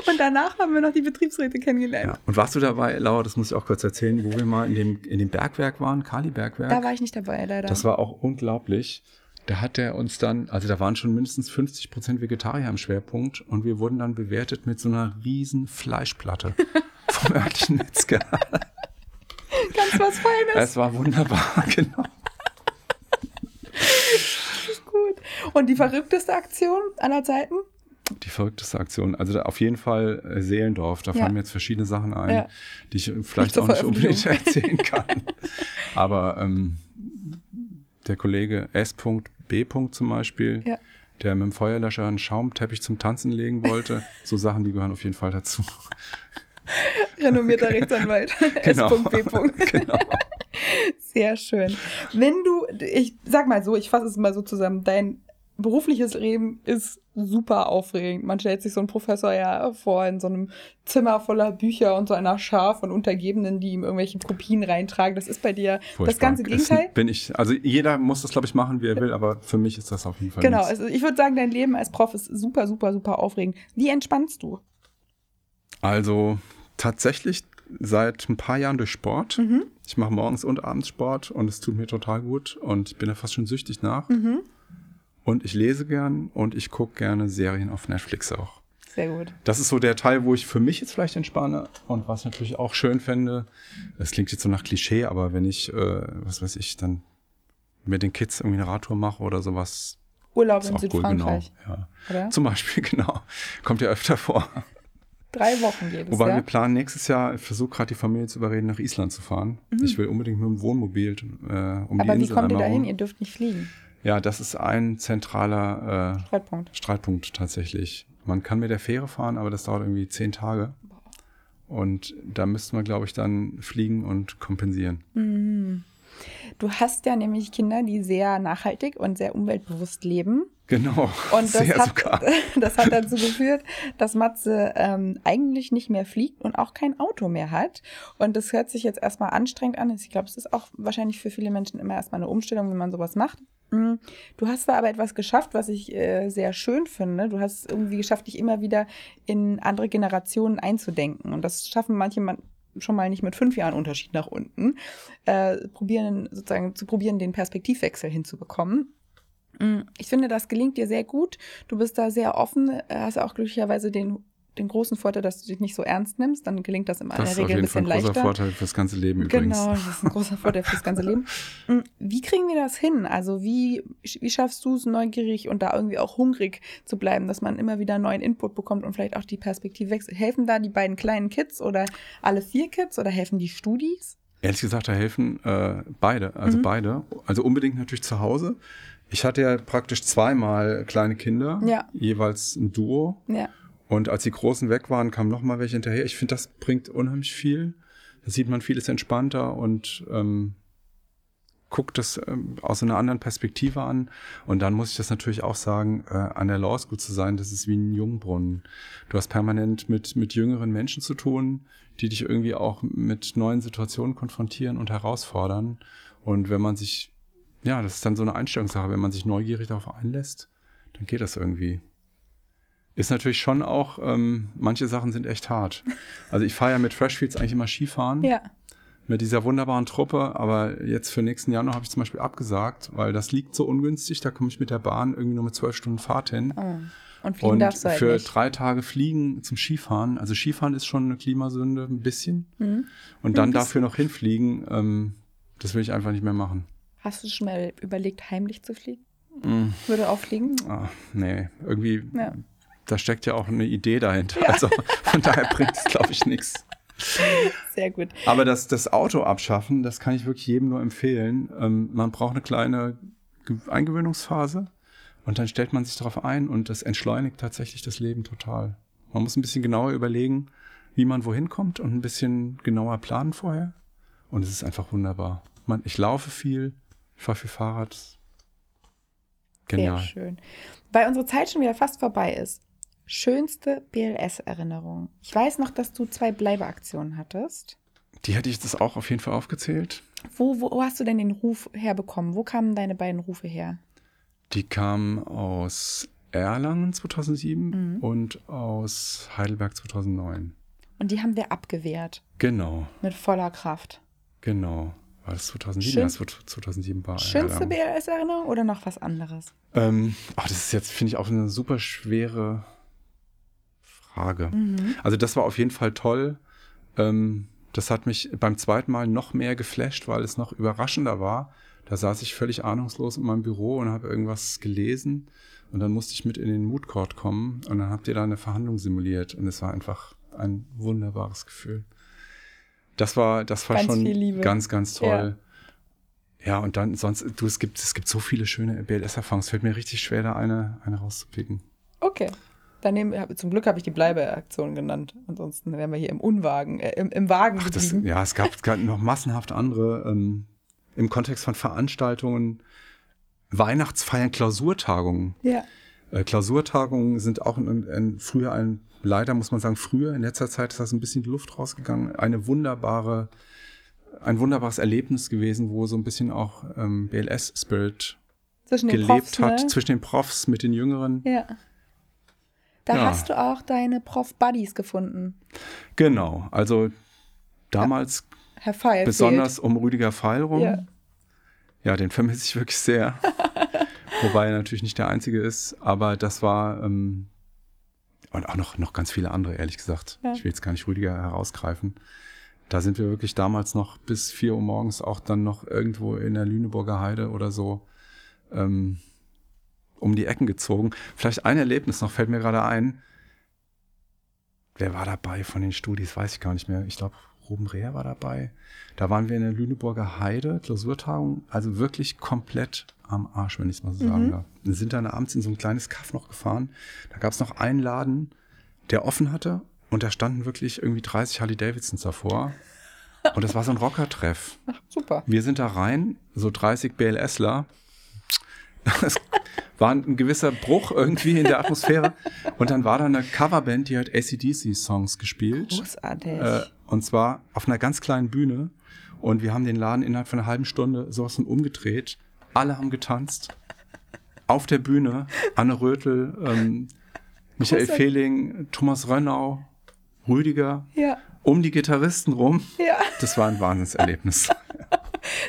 Und danach haben wir noch die Betriebsräte kennengelernt. ja. Und warst du dabei, Laura, das muss ich auch kurz erzählen, wo wir mal in dem, in dem Bergwerk waren, Kali-Bergwerk? Da war ich nicht dabei, leider. Das war auch unglaublich. Da hat er uns dann, also da waren schon mindestens 50 Prozent Vegetarier im Schwerpunkt und wir wurden dann bewertet mit so einer riesen Fleischplatte vom örtlichen Metzger. ganz was Feines. Es war wunderbar, genau. Gut. Und die verrückteste Aktion aller Zeiten? Die verrückteste Aktion. Also auf jeden Fall äh, Seelendorf. Da Ja. fallen mir jetzt verschiedene Sachen ein, Ja. die ich vielleicht zur auch nicht unbedingt erzählen kann. Aber ähm, der Kollege S.B. zum Beispiel, Ja. der mit dem Feuerlöscher einen Schaumteppich zum Tanzen legen wollte, so Sachen, die gehören auf jeden Fall dazu. Renommierter Rechtsanwalt. Genau. S.B. genau. Sehr schön. Wenn du, ich sag mal so, ich fasse es mal so zusammen, dein berufliches Leben ist super aufregend. Man stellt sich so einen Professor ja vor in so einem Zimmer voller Bücher und so einer Schar von Untergebenen, die ihm irgendwelche Kopien reintragen. Das ist bei dir das Furchtbar. ganze Gegenteil. Bin ich, also jeder muss das, glaube ich, machen, wie er will, aber für mich ist das auf jeden Fall Genau, nichts. also ich würde sagen, dein Leben als Prof ist super, super, super aufregend. Wie entspannst du? Also tatsächlich seit ein paar Jahren durch Sport. Mhm. Ich mache morgens und abends Sport und es tut mir total gut und ich bin da fast schon süchtig nach. Mhm. Und ich lese gern und ich gucke gerne Serien auf Netflix auch. Sehr gut. Das ist so der Teil, wo ich für mich jetzt vielleicht entspanne und was ich natürlich auch schön fände. Das klingt jetzt so nach Klischee, aber wenn ich, äh, was weiß ich, dann mit den Kids irgendwie eine Radtour mache oder sowas, Urlaub in auch cool, genau. Südfrankreich, Ja. oder? Zum Beispiel, genau. Kommt ja öfter vor. Drei Wochen geht es, Wobei ja? wir planen nächstes Jahr, ich versuche gerade die Familie zu überreden, nach Island zu fahren. Ich will unbedingt mit dem Wohnmobil äh, um die Mhm. Aber wie Insel kommt ihr dahin? Ihr dürft nicht fliegen. Ja, das ist ein zentraler äh, Streitpunkt. Streitpunkt tatsächlich. Man kann mit der Fähre fahren, aber das dauert irgendwie zehn Tage. Und da müssten wir, glaube ich, dann fliegen und kompensieren. Mhm. Du hast ja nämlich Kinder, die sehr nachhaltig und sehr umweltbewusst leben. Genau. Und das, Sehr hat, sogar. das hat dazu geführt, dass Matze ähm, eigentlich nicht mehr fliegt und auch kein Auto mehr hat. Und das hört sich jetzt erstmal anstrengend an. Ich glaube, es ist auch wahrscheinlich für viele Menschen immer erstmal eine Umstellung, wenn man sowas macht. Mm. Du hast da aber etwas geschafft, was ich äh, sehr schön finde. Du hast es irgendwie geschafft, dich immer wieder in andere Generationen einzudenken. Und das schaffen manche man schon mal nicht mit fünf Jahren Unterschied nach unten. Äh, probieren, sozusagen zu probieren, den Perspektivwechsel hinzubekommen. Mm, Ich finde, das gelingt dir sehr gut. Du bist da sehr offen, äh, hast auch glücklicherweise den den großen Vorteil, dass du dich nicht so ernst nimmst. Dann gelingt das in Das ist auf Regel ein jeden Fall bisschen ein großer leichter. Vorteil fürs ganze Leben übrigens. Genau, das ist ein großer Vorteil fürs ganze Leben. Wie kriegen wir das hin? Also wie, wie schaffst du es, neugierig und da irgendwie auch hungrig zu bleiben, dass man immer wieder neuen Input bekommt und vielleicht auch die Perspektive wechselt? Helfen da die beiden kleinen Kids oder alle vier Kids oder helfen die Studis? Ehrlich gesagt, da helfen äh, beide, also Mhm. beide. Also unbedingt natürlich zu Hause. Ich hatte ja praktisch zweimal kleine Kinder, Ja. jeweils ein Duo. Ja. Und als die Großen weg waren, kamen noch mal welche hinterher. Ich finde, das bringt unheimlich viel. Da sieht man vieles entspannter und ähm, guckt das ähm, aus einer anderen Perspektive an. Und dann muss ich das natürlich auch sagen, äh, an der Law School zu sein, das ist wie ein Jungbrunnen. Du hast permanent mit, mit jüngeren Menschen zu tun, die dich irgendwie auch mit neuen Situationen konfrontieren und herausfordern. Und wenn man sich, ja, das ist dann so eine Einstellungssache, wenn man sich neugierig darauf einlässt, dann geht das irgendwie. Ist natürlich schon auch, ähm, manche Sachen sind echt hart. Also ich fahre ja mit Freshfields eigentlich immer Skifahren Ja. mit dieser wunderbaren Truppe, aber jetzt für nächsten Januar habe ich zum Beispiel abgesagt, weil das liegt so ungünstig, da komme ich mit der Bahn irgendwie nur mit zwölf Stunden Fahrt hin. Oh. Und fliegen Und darfst du halt für nicht. drei Tage fliegen zum Skifahren, also Skifahren ist schon eine Klimasünde, ein bisschen. Mhm. Und dann dafür noch hinfliegen, ähm, das will ich einfach nicht mehr machen. Hast du schon mal überlegt, heimlich zu fliegen? Mm, Würde auch fliegen? ah, nee, irgendwie, Ja. Da steckt ja auch eine Idee dahinter. Ja. Also von daher bringt es, glaube ich, nichts. Sehr gut. Aber das, das Auto abschaffen, das kann ich wirklich jedem nur empfehlen. Ähm, man braucht eine kleine Ge- Eingewöhnungsphase und dann stellt man sich darauf ein und das entschleunigt tatsächlich das Leben total. Man muss ein bisschen genauer überlegen, wie man wohin kommt und ein bisschen genauer planen vorher. Und es ist einfach wunderbar. Man, ich laufe viel, ich fahre viel Fahrrad. Genial. Sehr schön. Weil unsere Zeit schon wieder fast vorbei ist. Schönste BLS-Erinnerung. Ich weiß noch, dass du zwei Bleibeaktionen hattest. Die hätte ich jetzt auch auf jeden Fall aufgezählt. Wo, wo hast du denn den Ruf herbekommen? Wo kamen deine beiden Rufe her? Die kam aus Erlangen 2007 Mhm. und aus Heidelberg 2009. Und die haben wir abgewehrt. Genau, Mit voller Kraft. genau. War das 2007? Schön- Ja, es wird 2007 war Schönste. BLS-Erinnerung oder noch was anderes? ähm, ach, Das ist jetzt, finde ich, auch eine super schwere Frage. Mhm. Also das war auf jeden Fall toll. Ähm, das hat mich beim zweiten Mal noch mehr geflasht, weil es noch überraschender war. Da saß ich völlig ahnungslos in meinem Büro und habe irgendwas gelesen. Und dann musste ich mit in den Mood Court kommen und dann habt ihr da eine Verhandlung simuliert. Und es war einfach ein wunderbares Gefühl. Das war, das war Ganz schon ganz, ganz toll. Ja. und dann sonst, du, es gibt, es gibt so viele schöne BLS-Erfahrungen. Es fällt mir richtig schwer, da eine, eine rauszupicken. Okay. Hab- zum Glück habe ich die Bleibeaktion genannt. Ansonsten wären wir hier im Unwagen, äh, im, im Wagen Ach, das, ja, es gab, gab noch massenhaft andere ähm, im Kontext von Veranstaltungen, Weihnachtsfeiern, Klausurtagungen. Ja. Äh, Klausurtagungen sind auch ein, ein, früher ein, leider muss man sagen, früher, in letzter Zeit ist das ein bisschen die Luft rausgegangen. Eine wunderbare, ein wunderbares Erlebnis gewesen, wo so ein bisschen auch ähm, BLS-Spirit gelebt Profs, hat, Ne? zwischen den Profs mit den Jüngeren. Ja. Da Ja. hast du auch deine Prof-Buddies gefunden. Genau, also damals Herr Feil. besonders um Rüdiger Feil rum. Ja. Ja, den vermisse ich wirklich sehr. Wobei er natürlich nicht der Einzige ist, aber das war ähm, und auch noch, noch ganz viele andere, ehrlich gesagt. Ja. Ich will jetzt gar nicht Rüdiger herausgreifen. Da sind wir wirklich damals noch bis 4 Uhr morgens auch dann noch irgendwo in der Lüneburger Heide oder so ähm, um die Ecken gezogen. Vielleicht ein Erlebnis noch, fällt mir gerade ein. Wer war dabei von den Studis? Weiß ich gar nicht mehr. Ich glaube, Ruben Reher war dabei. Da waren wir in der Lüneburger Heide, Klausurtagung, also wirklich komplett am Arsch, wenn ich es mal so sagen Mhm. darf. Wir sind dann abends in so ein kleines Kaff noch gefahren. Da gab es noch einen Laden, der offen hatte und da standen wirklich irgendwie 30 Harley Davidsons davor. Und das war so ein Rockertreff. Super. Wir sind da rein, so 30 BLSler. Es war ein gewisser Bruch irgendwie in der Atmosphäre. Und dann war da eine Coverband, die hat ACDC-Songs gespielt. Großartig. Äh, und zwar auf einer ganz kleinen Bühne. Und wir haben den Laden innerhalb von einer halben Stunde sowas von umgedreht. Alle haben getanzt. Auf der Bühne. Anne Rötel, ähm, Michael Großartig. Fehling, Thomas Rönnau, Rüdiger. ja, Um die Gitarristen rum. ja. Das war ein Wahnsinnserlebnis.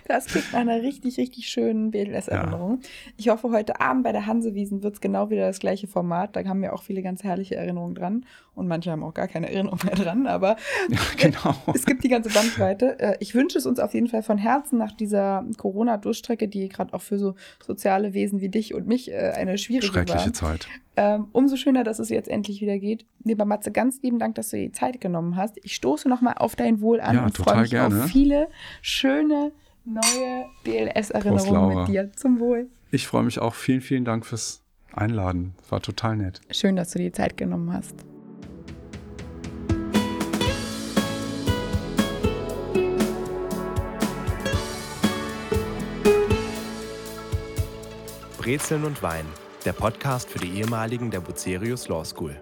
Das klingt nach einer richtig, richtig schönen BLS-Erinnerung. Ja. Ich hoffe, heute Abend bei der Hansewiesen wird es genau wieder das gleiche Format. Da haben wir auch viele ganz herrliche Erinnerungen dran. Und manche haben auch gar keine Erinnerung mehr dran. Aber ja, genau. es gibt die ganze Bandbreite. Äh, ich wünsche es uns auf jeden Fall von Herzen nach dieser Corona-Durchstrecke, die gerade auch für so soziale Wesen wie dich und mich äh, eine schwierige Schreckliche war. Zeit. Ähm, umso schöner, dass es jetzt endlich wieder geht. Lieber Matze, ganz lieben Dank, dass du dir die Zeit genommen hast. Ich stoße nochmal auf dein Wohl an Ja, und freue mich gerne. auf viele schöne neue BLS-Erinnerungen mit dir. Zum Wohl. Ich freue mich auch. Vielen, vielen Dank fürs Einladen. War total nett. Schön, dass du dir die Zeit genommen hast. Brezeln und Wein, der Podcast für die ehemaligen der Bucerius Law School.